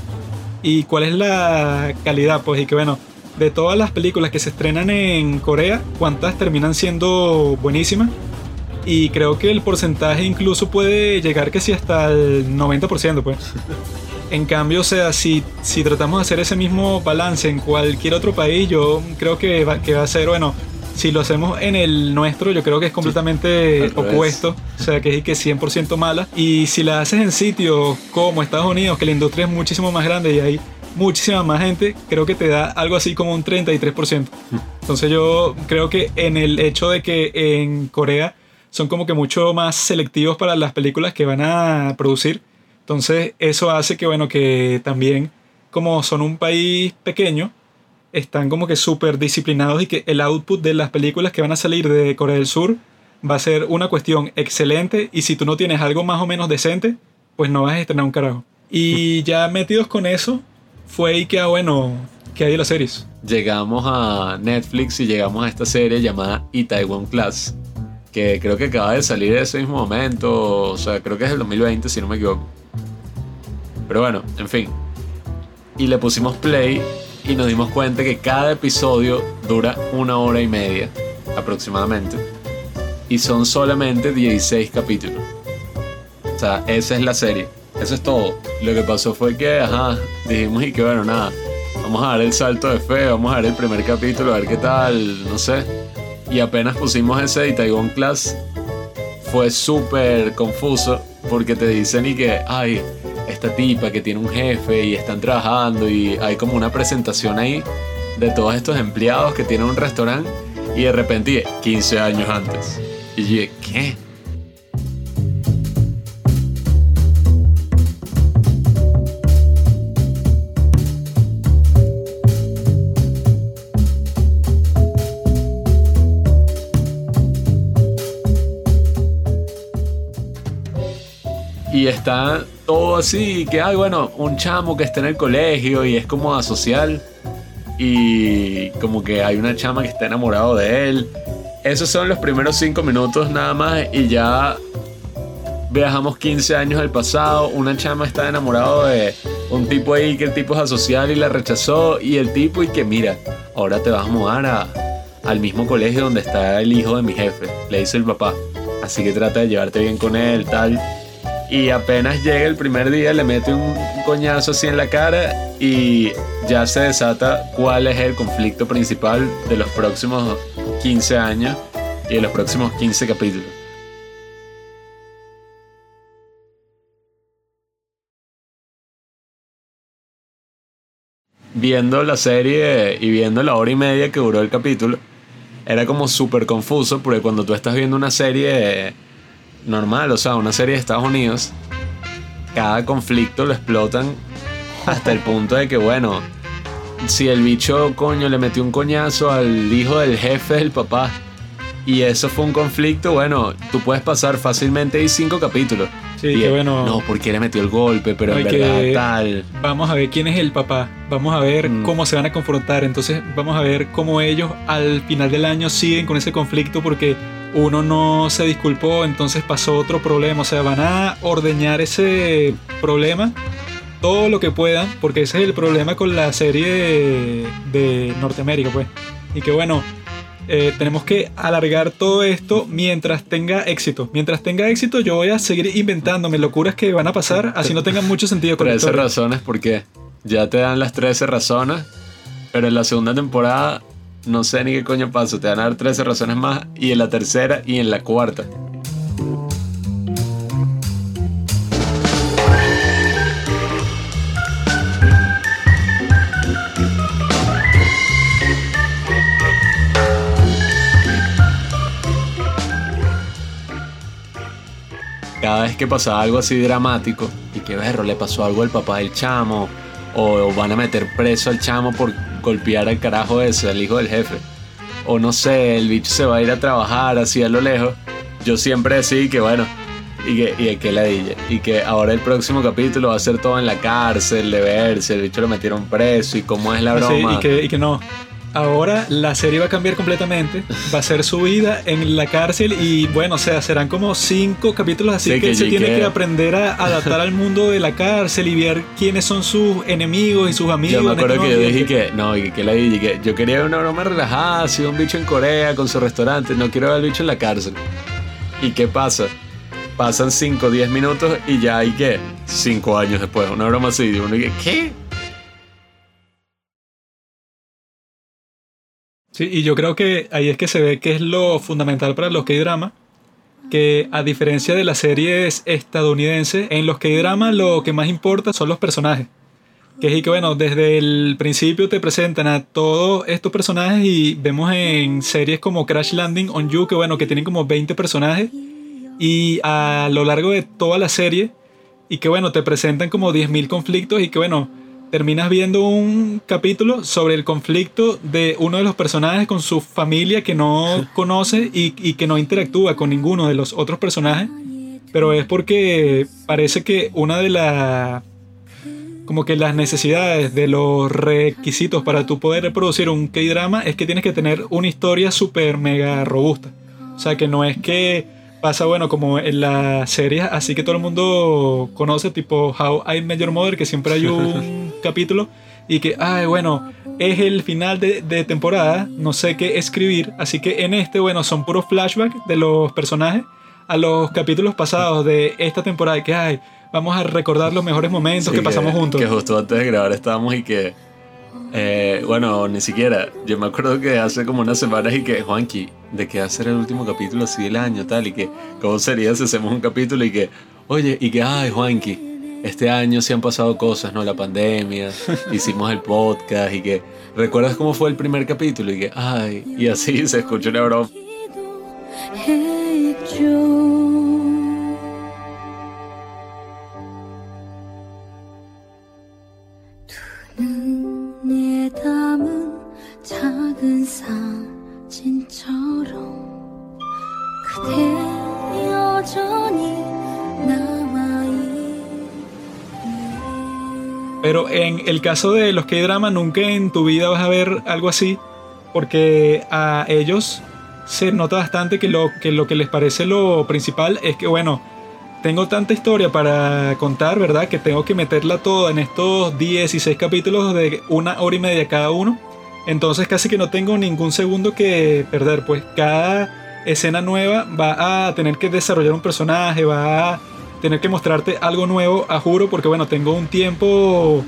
y cuál es la calidad, pues, y que, bueno, de todas las películas que se estrenan en Corea, cuántas terminan siendo buenísimas. Y creo que el porcentaje incluso puede llegar que sí hasta el 90%, pues. En cambio, o sea, si, si tratamos de hacer ese mismo balance en cualquier otro país, yo creo que va, que va a ser, bueno, si lo hacemos en el nuestro, yo creo que es completamente revés. opuesto. O sea, que es que 100% mala. Y si la haces en sitios como Estados Unidos, que la industria es muchísimo más grande y hay muchísima más gente, creo que te da algo así como un 33%. Entonces yo creo que en el hecho de que en Corea son como que mucho más selectivos para las películas que van a producir. Entonces eso hace que, bueno, que también como son un país pequeño, están como que súper disciplinados y que el output de las películas que van a salir de Corea del Sur va a ser una cuestión excelente y si tú no tienes algo más o menos decente, pues no vas a estrenar un carajo. Y ya metidos con eso, fue y que, ah, bueno, que hay de las series. Llegamos a Netflix y llegamos a esta serie llamada Itaewon Class, que creo que acaba de salir ese mismo momento, o sea, creo que es el 2020 si no me equivoco. Pero bueno, en fin. Y le pusimos play y nos dimos cuenta que cada episodio dura una hora y media aproximadamente y son solamente 16 capítulos. O sea, esa es la serie. Eso es todo. Lo que pasó fue que, ajá, dijimos y que bueno, nada. Vamos a dar el salto de fe, vamos a ver el primer capítulo, a ver qué tal, no sé. Y apenas pusimos ese de Taiwan Class, fue súper confuso porque te dicen y que, ay, esta tipa que tiene un jefe y están trabajando y hay como una presentación ahí de todos estos empleados que tienen un restaurante y de repente 15 años antes. Y dije, ¿qué? Y está todo así, que hay, bueno, un chamo que está en el colegio y es como asocial. Y como que hay una chama que está enamorado de él. Esos son los primeros cinco minutos nada más y ya viajamos 15 años al pasado. Una chama está enamorado de un tipo ahí que el tipo es asocial y la rechazó. Y el tipo y que mira, ahora te vas a mudar a- al mismo colegio donde está el hijo de mi jefe. Le dice el papá. Así que trata de llevarte bien con él, tal. Y apenas llega el primer día, le mete un coñazo así en la cara y ya se desata cuál es el conflicto principal de los próximos 15 años y de los próximos 15 capítulos. Viendo la serie y viendo la hora y media que duró el capítulo, era como súper confuso porque cuando tú estás viendo una serie normal, o sea, una serie de Estados Unidos, cada conflicto lo explotan hasta el punto de que, bueno, si el bicho, coño, le metió un coñazo al hijo del jefe del papá y eso fue un conflicto, bueno, tú puedes pasar fácilmente ahí cinco capítulos. Sí, Y que es, bueno. No, porque le metió el golpe, pero en que- verdad tal. Vamos a ver quién es el papá. Vamos a ver Mm. cómo se van a confrontar. Entonces vamos a ver cómo ellos al final del año siguen con ese conflicto porque uno no se disculpó, entonces pasó otro problema. O sea, van a ordeñar ese problema todo lo que puedan porque ese es el problema con la serie de, de Norteamérica, pues. Y que bueno, eh, tenemos que alargar todo esto mientras tenga éxito. Mientras tenga éxito, yo voy a seguir inventándome locuras que van a pasar, así no tengan mucho sentido con la 13 historia. razones porque ya te dan las 13 razones, pero en la segunda temporada no sé ni qué coño pasa, te van a dar 13 razones más y en la tercera y en la cuarta. Cada vez que pasaba algo así dramático y que berro le pasó algo al papá del chamo o van a meter preso al chamo por golpear al carajo ese, al hijo del jefe. O no sé, el bicho se va a ir a trabajar así a lo lejos. Yo siempre decía que bueno, y que, y que ladilla. Y que ahora el próximo capítulo va a ser todo en la cárcel, de verse, el bicho lo metieron preso y cómo es la Sí, broma. y, que, y que no. Ahora la serie va a cambiar completamente. Va a ser su vida en la cárcel y bueno, o sea, serán como cinco capítulos así Sí, que, él se tiene que- aprender a adaptar al mundo de la cárcel y ver quiénes son sus enemigos y sus amigos. Yo me este acuerdo que yo dije que, no, y que la dije que yo quería una broma relajada, así un bicho en Corea con su restaurante, no quiero ver al bicho en la cárcel. ¿Y qué pasa? Pasan 5 o 10 minutos y ya hay que 5 años después, una broma así, y uno que, ¿qué? Sí, y yo creo que ahí es que se ve que es lo fundamental para los K-drama. Que a diferencia de las series estadounidenses, en los K-drama lo que más importa son los personajes. Que es que bueno, desde el principio te presentan a todos estos personajes y vemos en series como Crash Landing on You, que bueno, que tienen como 20 personajes. Y a lo largo de toda la serie, y que bueno, te presentan como 10.000 conflictos y que bueno, terminas viendo un capítulo sobre el conflicto de uno de los personajes con su familia que no conoce y, y que no interactúa con ninguno de los otros personajes. Pero es porque parece que una de las como que las necesidades de los requisitos para tú poder reproducir un K-drama es que tienes que tener una historia súper mega robusta. O sea, que no es que pasa, bueno, como en las series así que todo el mundo conoce, tipo How I Met Your Mother, que siempre hay un capítulo y que, ay, bueno, es el final de, de temporada, no sé qué escribir, así que en este, bueno, son puros flashbacks de los personajes a los capítulos pasados de esta temporada que hay. Vamos a recordar los mejores momentos Sí, que pasamos juntos. Que justo antes de grabar estábamos y que. Eh, bueno, ni siquiera. Yo me acuerdo que hace como unas semanas y que, Juanqui, ¿de a ser el último capítulo así del año, tal? Y que, ¿cómo sería si hacemos un capítulo y que, oye, y que, ay, Juanqui, este año sí han pasado cosas, ¿no? La pandemia, hicimos el podcast y que, ¿recuerdas cómo fue el primer capítulo? Y que, ay, y así se escucha una broma. 눈 에 담은 작은 사진처럼 그대 여전히 남아있 Pero en el caso de los K-drama, nunca en tu vida vas a ver algo así, porque a ellos se nota bastante que lo que, lo que les parece lo principal es que, bueno, tengo tanta historia para contar, ¿verdad? Que tengo que meterla toda en estos 16 capítulos de una hora y media cada uno. Entonces casi que no tengo ningún segundo que perder, pues cada escena nueva va a tener que desarrollar un personaje, va a tener que mostrarte algo nuevo, a juro, porque bueno, tengo un tiempo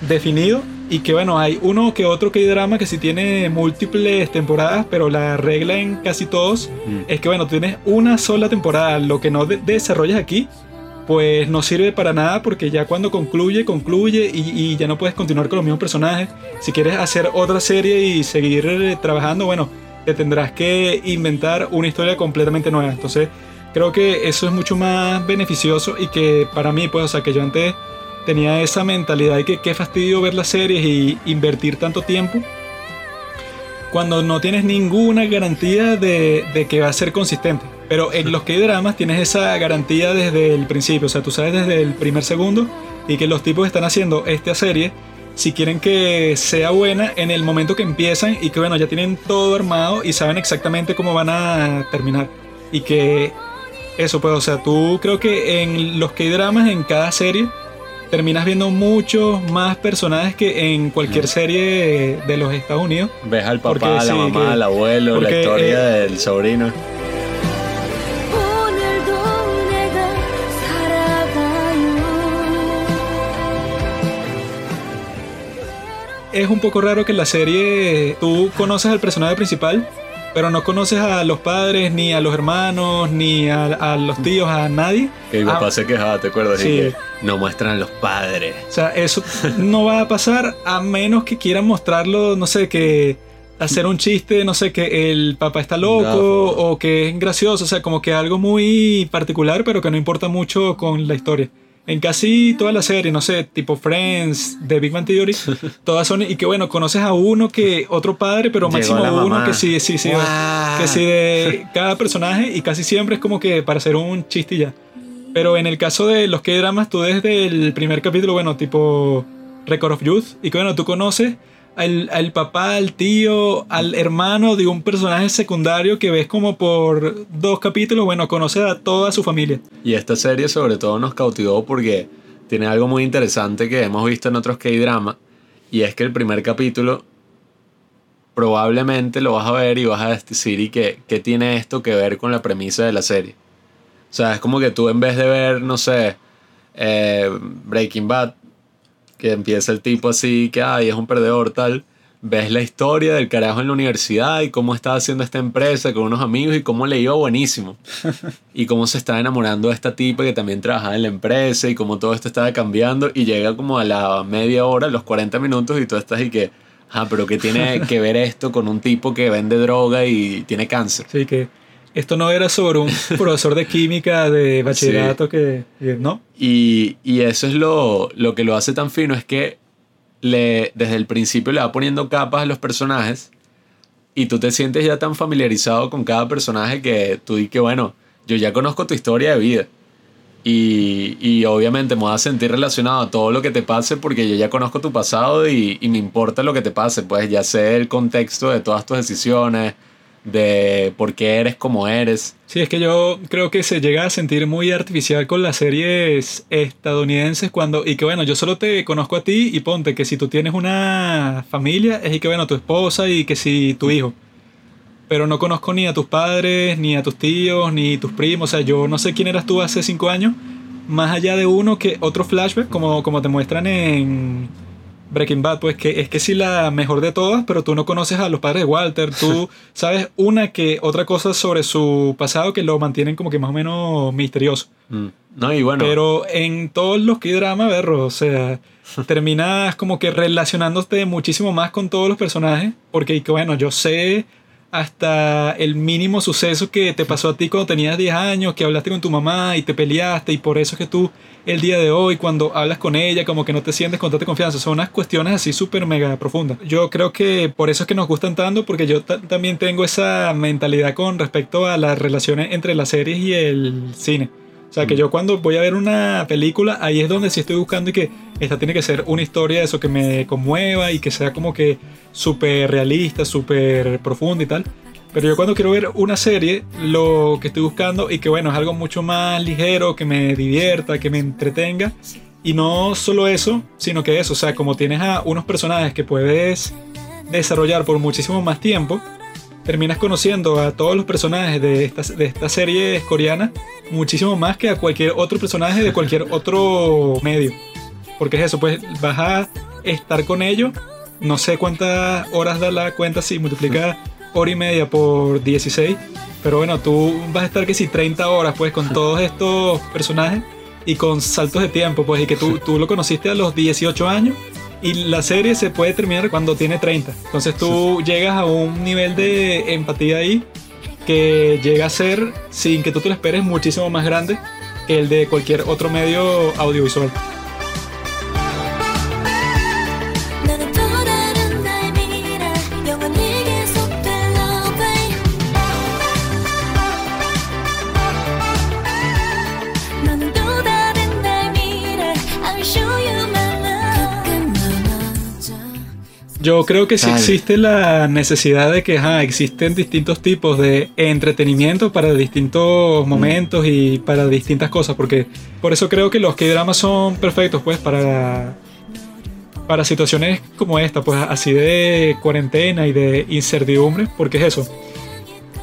definido y que bueno, hay uno que otro que hay drama que sí tiene múltiples temporadas, pero la regla en casi todos es que bueno, tienes una sola temporada, lo que no de- desarrollas aquí, pues no sirve para nada porque ya cuando concluye, concluye y, y ya no puedes continuar con los mismos personajes. Si quieres hacer otra serie y seguir eh, trabajando, bueno, te tendrás que inventar una historia completamente nueva. Entonces, creo que eso es mucho más beneficioso y que para mí, pues, o sea, que yo antes tenía esa mentalidad de que qué fastidio ver las series y invertir tanto tiempo cuando no tienes ninguna garantía de, de que va a ser consistente. Pero en los K-dramas tienes esa garantía desde el principio, o sea, tú sabes desde el primer segundo y que los tipos están haciendo esta serie si quieren que sea buena en el momento que empiezan y que bueno, ya tienen todo armado y saben exactamente cómo van a terminar. Y que eso pues, o sea, tú creo que en los K-dramas en cada serie terminas viendo muchos más personajes que en cualquier mm. serie de, los Estados Unidos. Ves al papá, la mamá, que, al abuelo, la historia eh, del sobrino. Es un poco raro que en la serie tú conoces al personaje principal, pero no conoces a los padres, ni a los hermanos, ni a, a los tíos, a nadie. Que mi Ah, papá se quejaba, ¿te acuerdas? Sí. que no muestran a los padres. O sea, eso no va a pasar a menos que quieran mostrarlo, no sé, que hacer un chiste, no sé, que el papá está loco o que es gracioso, o sea, como que algo muy particular, pero que no importa mucho con la historia. En casi toda la serie, no sé, tipo Friends, The Big Bang Theory, todas son, y que bueno, conoces a uno que otro padre, pero Llegó máximo uno mamá. que sí, sí, sí, Guau. que sí de cada personaje y casi siempre es como que para hacer un chiste y ya. Pero en el caso de los que dramas, tú desde el primer capítulo, bueno, tipo Record of Youth, y que bueno, tú conoces al, al papá, al tío, al hermano de un personaje secundario que ves como por dos capítulos, bueno, conoces a toda su familia. Y esta serie sobre todo nos cautivó porque tiene algo muy interesante que hemos visto en otros K-drama y es que el primer capítulo probablemente lo vas a ver y vas a decir y que, que tiene esto que ver con la premisa de la serie. O sea, es como que tú en vez de ver, no sé, eh, Breaking Bad, que empieza el tipo así, que ay, es un perdedor, tal, ves la historia del carajo en la universidad y cómo estaba haciendo esta empresa con unos amigos y cómo le iba buenísimo. Y cómo se estaba enamorando de esta tipa que también trabajaba en la empresa y cómo todo esto estaba cambiando y llega como a la media hora, los 40 minutos y tú estás y que, ah, pero que tiene que ver esto con un tipo que vende droga y tiene cáncer. Así que esto no era sobre un profesor de química de bachillerato que, que- ¿no? Y, y eso es lo, lo que lo hace tan fino, es que le, desde el principio le va poniendo capas a los personajes y tú te sientes ya tan familiarizado con cada personaje que tú di que, bueno, yo ya conozco tu historia de vida. Y, y obviamente me voy a sentir relacionado a todo lo que te pase porque yo ya conozco tu pasado y, y me importa lo que te pase, pues ya sé el contexto de todas tus decisiones, de por qué eres como eres. Sí, es que yo creo que se llega a sentir muy artificial con las series estadounidenses cuando, y que bueno, yo solo te conozco a ti y ponte que si tú tienes una familia, es y que bueno, tu esposa y que si tu hijo. Pero no conozco ni a tus padres, ni a tus tíos, ni tus primos, o sea, yo no sé quién eras tú hace cinco años, más allá de uno que otro flashback, como, como te muestran en Breaking Bad, pues que es que sí la mejor de todas, pero tú no conoces a los padres de Walter, tú sabes una que otra cosa sobre su pasado que lo mantienen como que más o menos misterioso. Mm. No, y bueno. Pero en todos los que drama, verlo, o sea, terminas como que relacionándote muchísimo más con todos los personajes, porque bueno, yo sé hasta el mínimo suceso que te pasó a ti cuando tenías 10 años, que hablaste con tu mamá y te peleaste y por eso es que tú el día de hoy cuando hablas con ella como que no te sientes con tanta confianza, son unas cuestiones así súper mega profundas. Yo creo que por eso es que nos gustan tanto porque yo también tengo esa mentalidad con respecto a las relaciones entre las series y el cine. O sea, que yo cuando voy a ver una película, ahí es donde sí estoy buscando y que esta tiene que ser una historia de eso que me conmueva y que sea como que súper realista, súper profunda y tal. Pero yo cuando quiero ver una serie, lo que estoy buscando y que bueno, es algo mucho más ligero, que me divierta, que me entretenga. Y no solo eso, sino que eso, o sea, como tienes a unos personajes que puedes desarrollar por muchísimo más tiempo, terminas conociendo a todos los personajes de esta, de esta serie coreana muchísimo más que a cualquier otro personaje de cualquier otro medio. Porque es eso, pues vas a estar con ellos, no sé cuántas horas da la cuenta si multiplica hora y media por 16, pero bueno, tú vas a estar que si 30 horas pues con todos estos personajes y con saltos de tiempo, pues y que tú, tú lo conociste a los 18 años y la serie se puede terminar cuando tiene 30. Entonces tú llegas a un nivel de empatía ahí que llega a ser, sin que tú te lo esperes, muchísimo más grande que el de cualquier otro medio audiovisual. Yo creo que sí Dale. existe la necesidad de que ajá, existen distintos tipos de entretenimiento para distintos momentos y para distintas cosas, porque por eso creo que los K-dramas son perfectos, pues, para, para situaciones como esta, pues, así de cuarentena y de incertidumbre, porque es eso.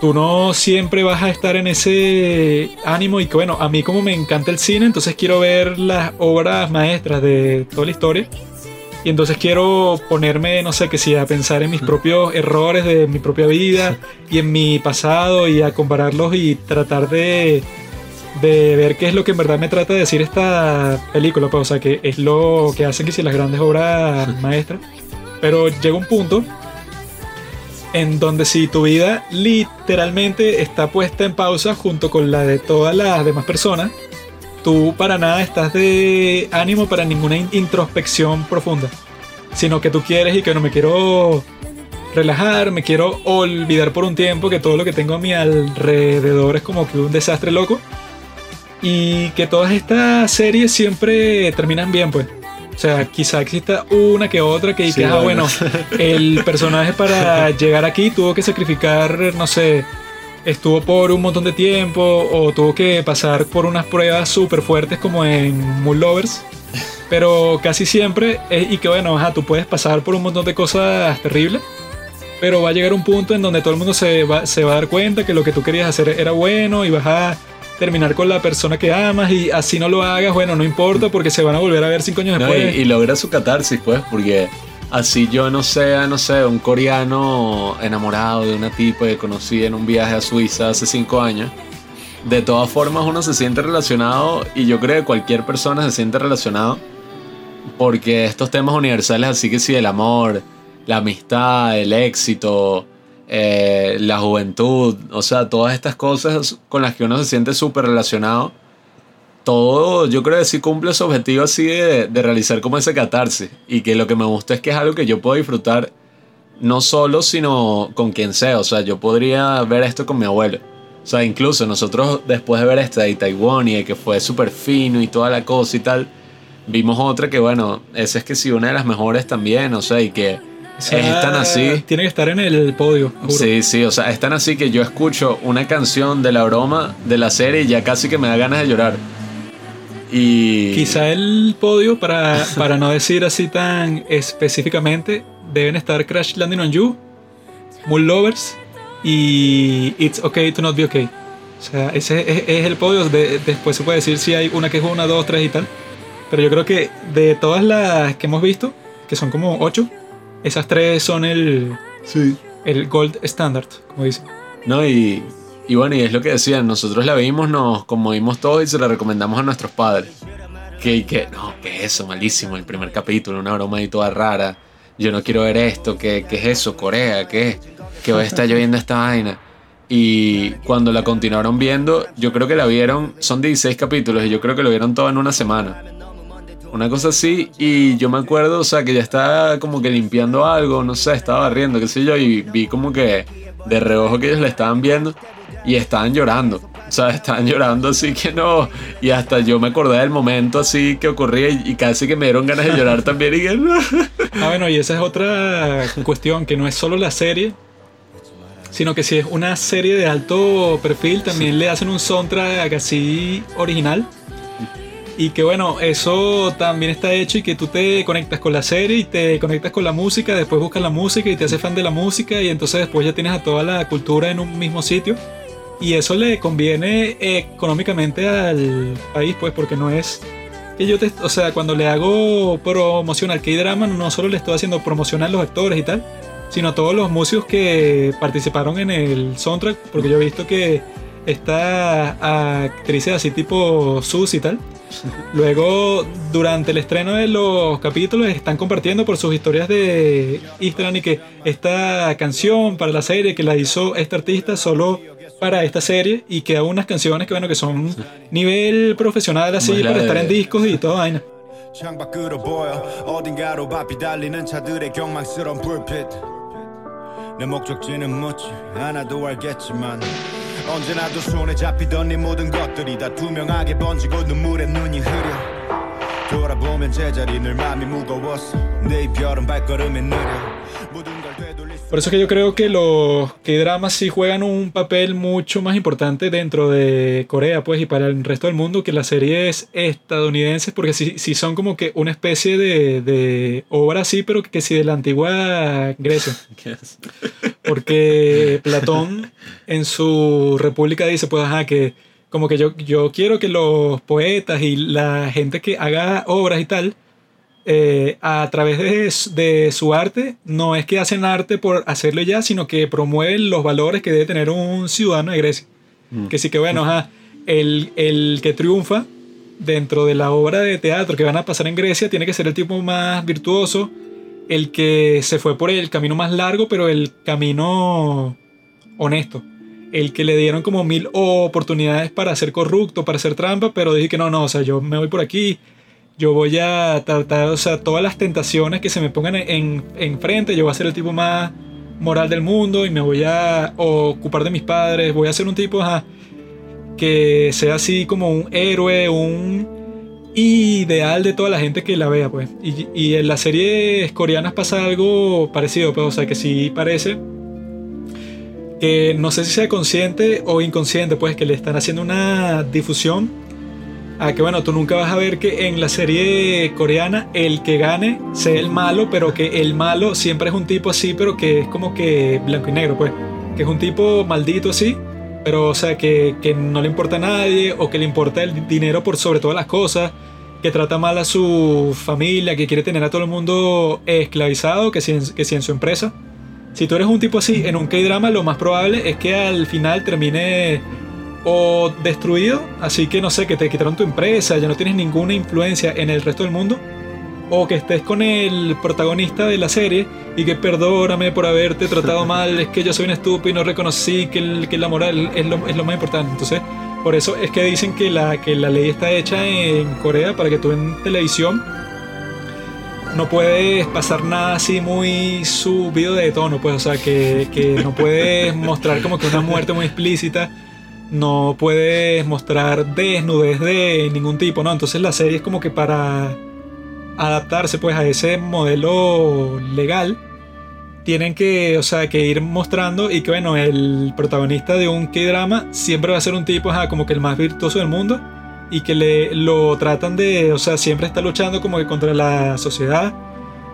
Tú no siempre vas a estar en ese ánimo y que bueno, a mí como me encanta el cine, entonces quiero ver las obras maestras de toda la historia. Y entonces quiero ponerme, no sé, que si a pensar en mis propios errores de mi propia vida y en mi pasado y a compararlos y tratar de, de ver qué es lo que en verdad me trata de decir esta película. Pues, o sea, que es lo que hacen que si las grandes obras maestras. Pero llega un punto en donde si tu vida literalmente está puesta en pausa junto con la de todas las demás personas, tú para nada estás de ánimo para ninguna in- introspección profunda, sino que tú quieres y que no me quiero relajar, me quiero olvidar por un tiempo que todo lo que tengo a mi alrededor es como que un desastre loco y que todas estas series siempre terminan bien pues. O sea, quizá exista una que otra que, y Sí, ah, bueno. bueno, el personaje para llegar aquí tuvo que sacrificar, no sé, estuvo por un montón de tiempo o tuvo que pasar por unas pruebas súper fuertes como en Moon Lovers. Pero casi siempre, es- y que bueno, ajá, tú puedes pasar por un montón de cosas terribles, pero va a llegar un punto en donde todo el mundo se va, se va a dar cuenta que lo que tú querías hacer era bueno y vas a terminar con la persona que amas y así no lo hagas, bueno, no importa porque se van a volver a ver cinco años No, después. y, y logra su catarsis, pues, porque así yo no sea, no sé, un coreano enamorado de una tipa que conocí en un viaje a Suiza hace cinco años. De todas formas, uno se siente relacionado y yo creo que cualquier persona se siente relacionado porque estos temas universales, así que sí, el amor, la amistad, el éxito, eh, la juventud, o sea, todas estas cosas con las que uno se siente súper relacionado todo, yo creo que sí cumple su objetivo así de, de realizar como ese catarsis. Y que lo que me gusta es que es algo que yo puedo disfrutar no solo, sino con quien sea. O sea, yo podría ver esto con mi abuelo. O sea, incluso nosotros después de ver esta de Taiwán y de que fue súper fino y toda la cosa y tal, vimos otra que, bueno, esa es que sí, una de las mejores también. O sea, y que sea, es tan así. Tiene que estar en el podio, juro. Sí, sí, o sea, es tan así que yo escucho una canción de la broma de la serie y ya casi que me da ganas de llorar. Y. Quizá el podio, para, para no decir así tan específicamente, deben estar Crash Landing on You, Moon Lovers y It's Okay to Not Be Okay. O sea, ese es, es el podio. De- después se puede decir si hay una que es una, dos, tres y tal. Pero yo creo que de todas las que hemos visto, que son como ocho, esas tres son el, el gold standard, como dicen. No, y, y bueno, y es lo que decían, nosotros la vimos, nos conmovimos todos y se la recomendamos a nuestros padres. Que, y que, no, que eso, malísimo, el primer capítulo, una broma ahí toda rara. Yo no quiero ver esto, ¿qué, qué es eso? Corea, ¿qué? Que hoy está lloviendo esta vaina. Y cuando la continuaron viendo, yo creo que la vieron, son 16 capítulos y yo creo que lo vieron todo en una semana. Una cosa así, y yo me acuerdo, o sea, que ya estaba como que limpiando algo, no sé, estaba barriendo, qué sé yo, y vi como que de reojo que ellos la estaban viendo y estaban llorando. O sea, estaban llorando así que no. Y hasta yo me acordé del momento así que ocurría y, y casi que me dieron ganas de llorar también. Y que, no. Ah, bueno, y esa es otra cuestión, que no es solo la serie, sino que si es una serie de alto perfil, también le hacen un soundtrack así original. Y que bueno, eso también está hecho y que tú te conectas con la serie y te conectas con la música, después buscas la música y te haces fan de la música y entonces después ya tienes a toda la cultura en un mismo sitio. Y eso le conviene económicamente al país, pues porque no es que yo te, o sea, cuando le hago promoción al K-drama, no solo le estoy haciendo promoción a los actores y tal, sino a todos los músicos que participaron en el soundtrack, porque yo he visto que estas actrices así tipo Sus y tal, luego durante el estreno de los capítulos están compartiendo por sus historias de Instagram y que esta canción para la serie que la hizo este artista solo para esta serie y que hay unas canciones que bueno que son nivel profesional así para estar de- en discos y toda vaina. 언제나 두 손에 잡히던 네 모든 것들이 다 투명하게 번지고 눈물에 눈이 흐려. 돌아보면 제자리 늘 마음이 무거웠어. 내 이별은 발걸음에 느려. 모든 걸 Por eso es que yo creo que los K-dramas sí juegan un papel mucho más importante dentro de Corea, pues, y para el resto del mundo que las series estadounidenses, porque sí, sí son como que una especie de, de obra así, pero que sí de la antigua Grecia. Porque Platón en su República dice, pues, ajá, que como que yo, yo quiero que los poetas y la gente que haga obras y tal, eh, a través de, su arte, no es que hacen arte por hacerlo ya, sino que promueven los valores que debe tener un ciudadano de Grecia. Que sí que bueno, ajá, el, el que triunfa dentro de la obra de teatro que van a pasar en Grecia tiene que ser el tipo más virtuoso, el que se fue por el camino más largo, pero el camino honesto. El que le dieron como mil oportunidades para ser corrupto, para hacer trampa, pero dije que no, no, o sea, yo me voy por aquí, yo voy a tratar, o sea, todas las tentaciones que se me pongan en, enfrente, yo voy a ser el tipo más moral del mundo y me voy a ocupar de mis padres, voy a ser un tipo que sea así como un héroe, un ideal de toda la gente que la vea, pues. Y, y en las series coreanas pasa algo parecido, pues, o sea, que sí parece que no sé si sea consciente o inconsciente, pues, que le están haciendo una difusión a que, bueno, tú nunca vas a ver que en la serie coreana el que gane sea el malo, pero que el malo siempre es un tipo así, pero que es como que blanco y negro, pues. Que es un tipo maldito así, pero, o sea, que, que no le importa a nadie o que le importa el dinero por sobre todas las cosas, que trata mal a su familia, que quiere tener a todo el mundo esclavizado, que si en, que si en su empresa. Si tú eres un tipo así en un K-drama, lo más probable es que al final termine o destruido, así que no sé, que te quitaron tu empresa, ya no tienes ninguna influencia en el resto del mundo, o que estés con el protagonista de la serie y que perdóname por haberte tratado mal, es que yo soy un estúpido y no reconocí que, la moral es lo, más importante. Entonces, por eso es que dicen que la, que la ley está hecha en Corea para que tú en televisión no puedes pasar nada así muy subido de tono, pues, o sea, que, que no puedes mostrar como que una muerte muy explícita, no puedes mostrar desnudez de ningún tipo, ¿no? Entonces la serie es como que para adaptarse pues a ese modelo legal, tienen que, o sea, que ir mostrando y que bueno, el protagonista de un K-drama siempre va a ser un tipo, como que el más virtuoso del mundo y que le lo tratan de, o sea, siempre está luchando como que contra la sociedad,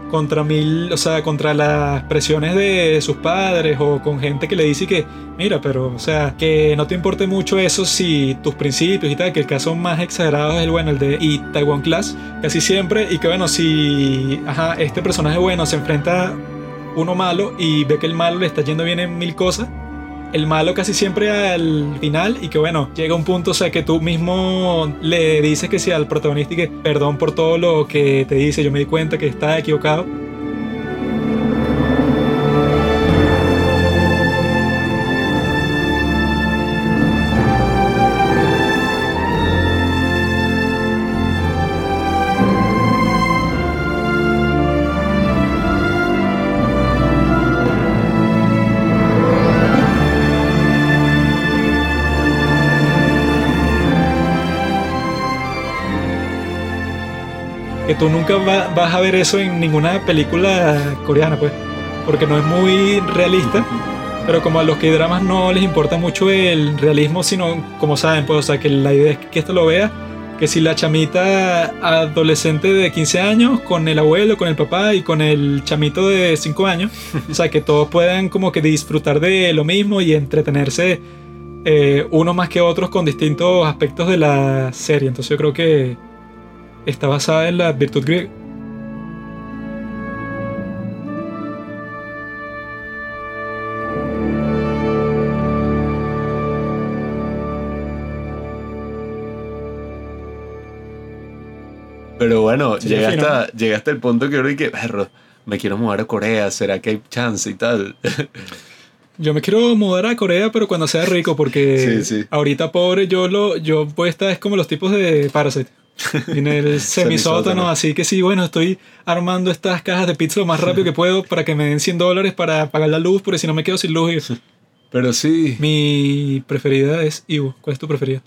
contra mil, o sea, contra las presiones de sus padres o con gente que le dice que, mira, pero, o sea, que no te importe mucho eso si tus principios y tal, que el caso más exagerado es el bueno, el de Itaewon Class, casi siempre, y que bueno, si, ajá, este personaje bueno se enfrenta a uno malo y ve que el malo le está yendo bien en mil cosas, el malo casi siempre al final y que bueno, llega un punto, o sea, que tú mismo le dices que sí al protagonista y que perdón por todo lo que te dice, yo me di cuenta que está equivocado. Tú nunca va- vas a ver eso en ninguna película coreana, pues, porque no es muy realista. Pero como a los que dramas no les importa mucho el realismo, sino como saben, pues, o sea, que la idea es que esto lo vea, que si la chamita adolescente de 15 años con el abuelo, con el papá y con el chamito de 5 años, o sea, que todos puedan como que disfrutar de lo mismo y entretenerse eh, unos más que otros con distintos aspectos de la serie. Entonces yo creo que está basada en la virtud griega. Pero bueno, Sí, llega, fino. hasta, llega hasta el punto que ahora que, perro, me quiero mudar a Corea, ¿será que hay chance y tal? Yo me quiero mudar a Corea, pero cuando sea rico, porque Sí, sí. ahorita pobre yo lo, yo pues estar es como los tipos de Parasite. En el semisótano, así que sí, bueno, estoy armando estas cajas de pizza lo más rápido que puedo para que me den 100 dólares para pagar la luz, porque si no me quedo sin luz. Pero sí. Mi preferida es Ivo. ¿Cuál es tu preferida?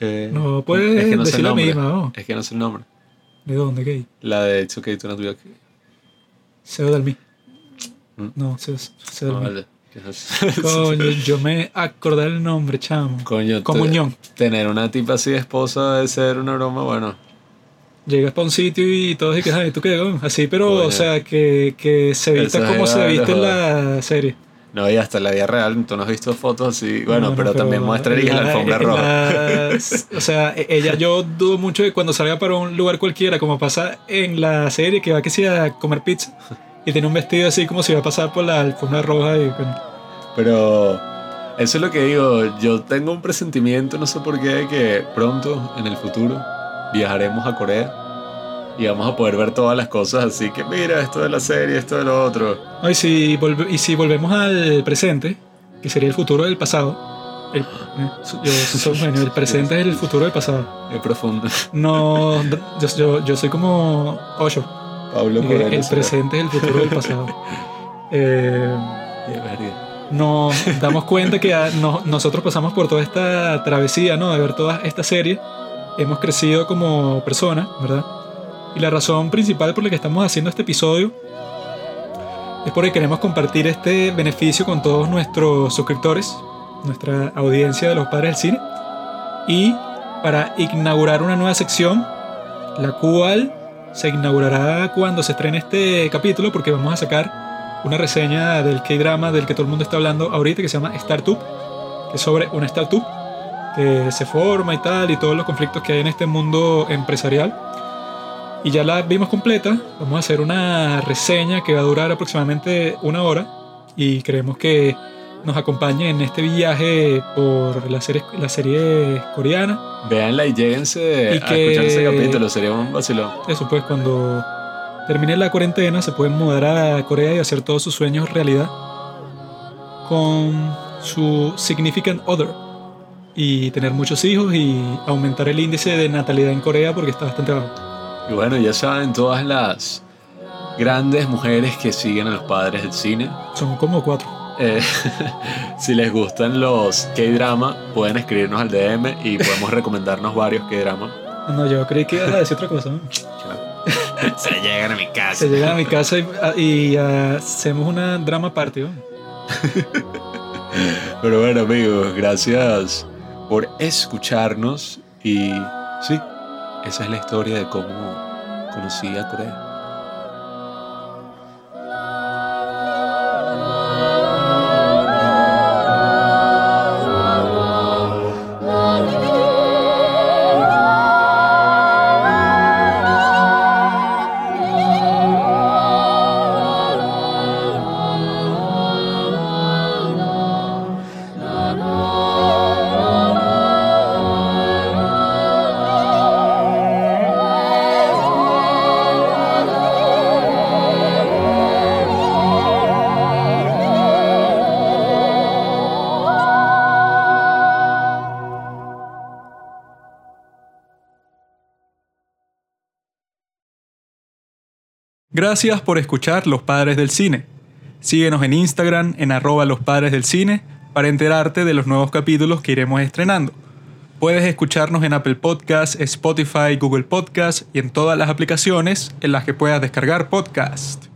Eh, No puedes es que no decir la misma, ¿no? Es que no sé el nombre. ¿De dónde? La de It's Okay to Not Be Okay. Seo del mí. Mm. No, Seo, Seo No, del mí. vale. Coño, yo me acordé el nombre, chamo. Coño, te- Comunión. tener una tipa así de esposa debe ser una broma, bueno. Llegas para un sitio y todos dicen, ay, ¿tú qué? weón?". Así, pero, Coño. o sea, que, que se vista como se viste en la serie. No, y hasta en la vida real, tú no has visto fotos así. Bueno, No, no, pero, también muestra en la, alfombra roja. las- o sea, e- ella, yo dudo mucho de cuando salga para un lugar cualquiera, como pasa en la serie, que va que sea a comer pizza y tiene un vestido así como si va a pasar por la alfombra roja y bueno, Pero eso es lo que digo. Yo tengo un presentimiento, no sé por qué, que pronto, en el futuro, viajaremos a Corea y vamos a poder ver todas las cosas. Así que mira, esto de la serie, esto de lo otro. No, y, si volve- y si volvemos al presente, que sería el futuro del pasado, el, eh, so- yo soy un genio, el presente es el futuro del pasado. Es profundo. No, yo, yo, yo soy como Osho. Pablo Moreno El será. presente es el futuro del pasado. Eh, nos damos cuenta que a- no- nosotros pasamos por toda esta travesía, ¿no? De ver toda esta serie. Hemos crecido como personas, ¿verdad? Y la razón principal por la que estamos haciendo este episodio es porque queremos compartir este beneficio con todos nuestros suscriptores, nuestra audiencia de los padres del cine, y para inaugurar una nueva sección, la cual se inaugurará cuando se estrene este capítulo, porque vamos a sacar una reseña del K-drama del que todo el mundo está hablando ahorita, que se llama Startup, que es sobre una startup que se forma y tal, y todos los conflictos que hay en este mundo empresarial. Y ya la vimos completa, vamos a hacer una reseña que va a durar aproximadamente una hora, y queremos que nos acompañe en este viaje por la serie, la serie coreana. Véanla y lléguense Y a que- escuchar ese capítulo, sería un vacilón. Eso pues cuando termine la cuarentena se pueden mudar a Corea y hacer todos sus sueños realidad con su significant other y tener muchos hijos y aumentar el índice de natalidad en Corea porque está bastante bajo. Y bueno, ya saben, todas las grandes mujeres que siguen a los padres del cine. Son como cuatro. Eh, si les gustan los K-drama, pueden escribirnos al DM y podemos recomendarnos varios K-drama. No, yo creí que ibas a decir otra cosa. ¿no? Se llegan a mi casa. Se llegan a mi casa y, y, ah, hacemos una drama party. ¿no? Pero bueno, amigos, gracias por escucharnos. Y sí, esa es la historia de cómo conocí a Corea. Gracias por escuchar Los Padres del Cine. Síguenos en Instagram en arroba los padres del cine para enterarte de los nuevos capítulos que iremos estrenando. Puedes escucharnos en Apple Podcasts, Spotify, Google Podcasts y en todas las aplicaciones en las que puedas descargar podcast.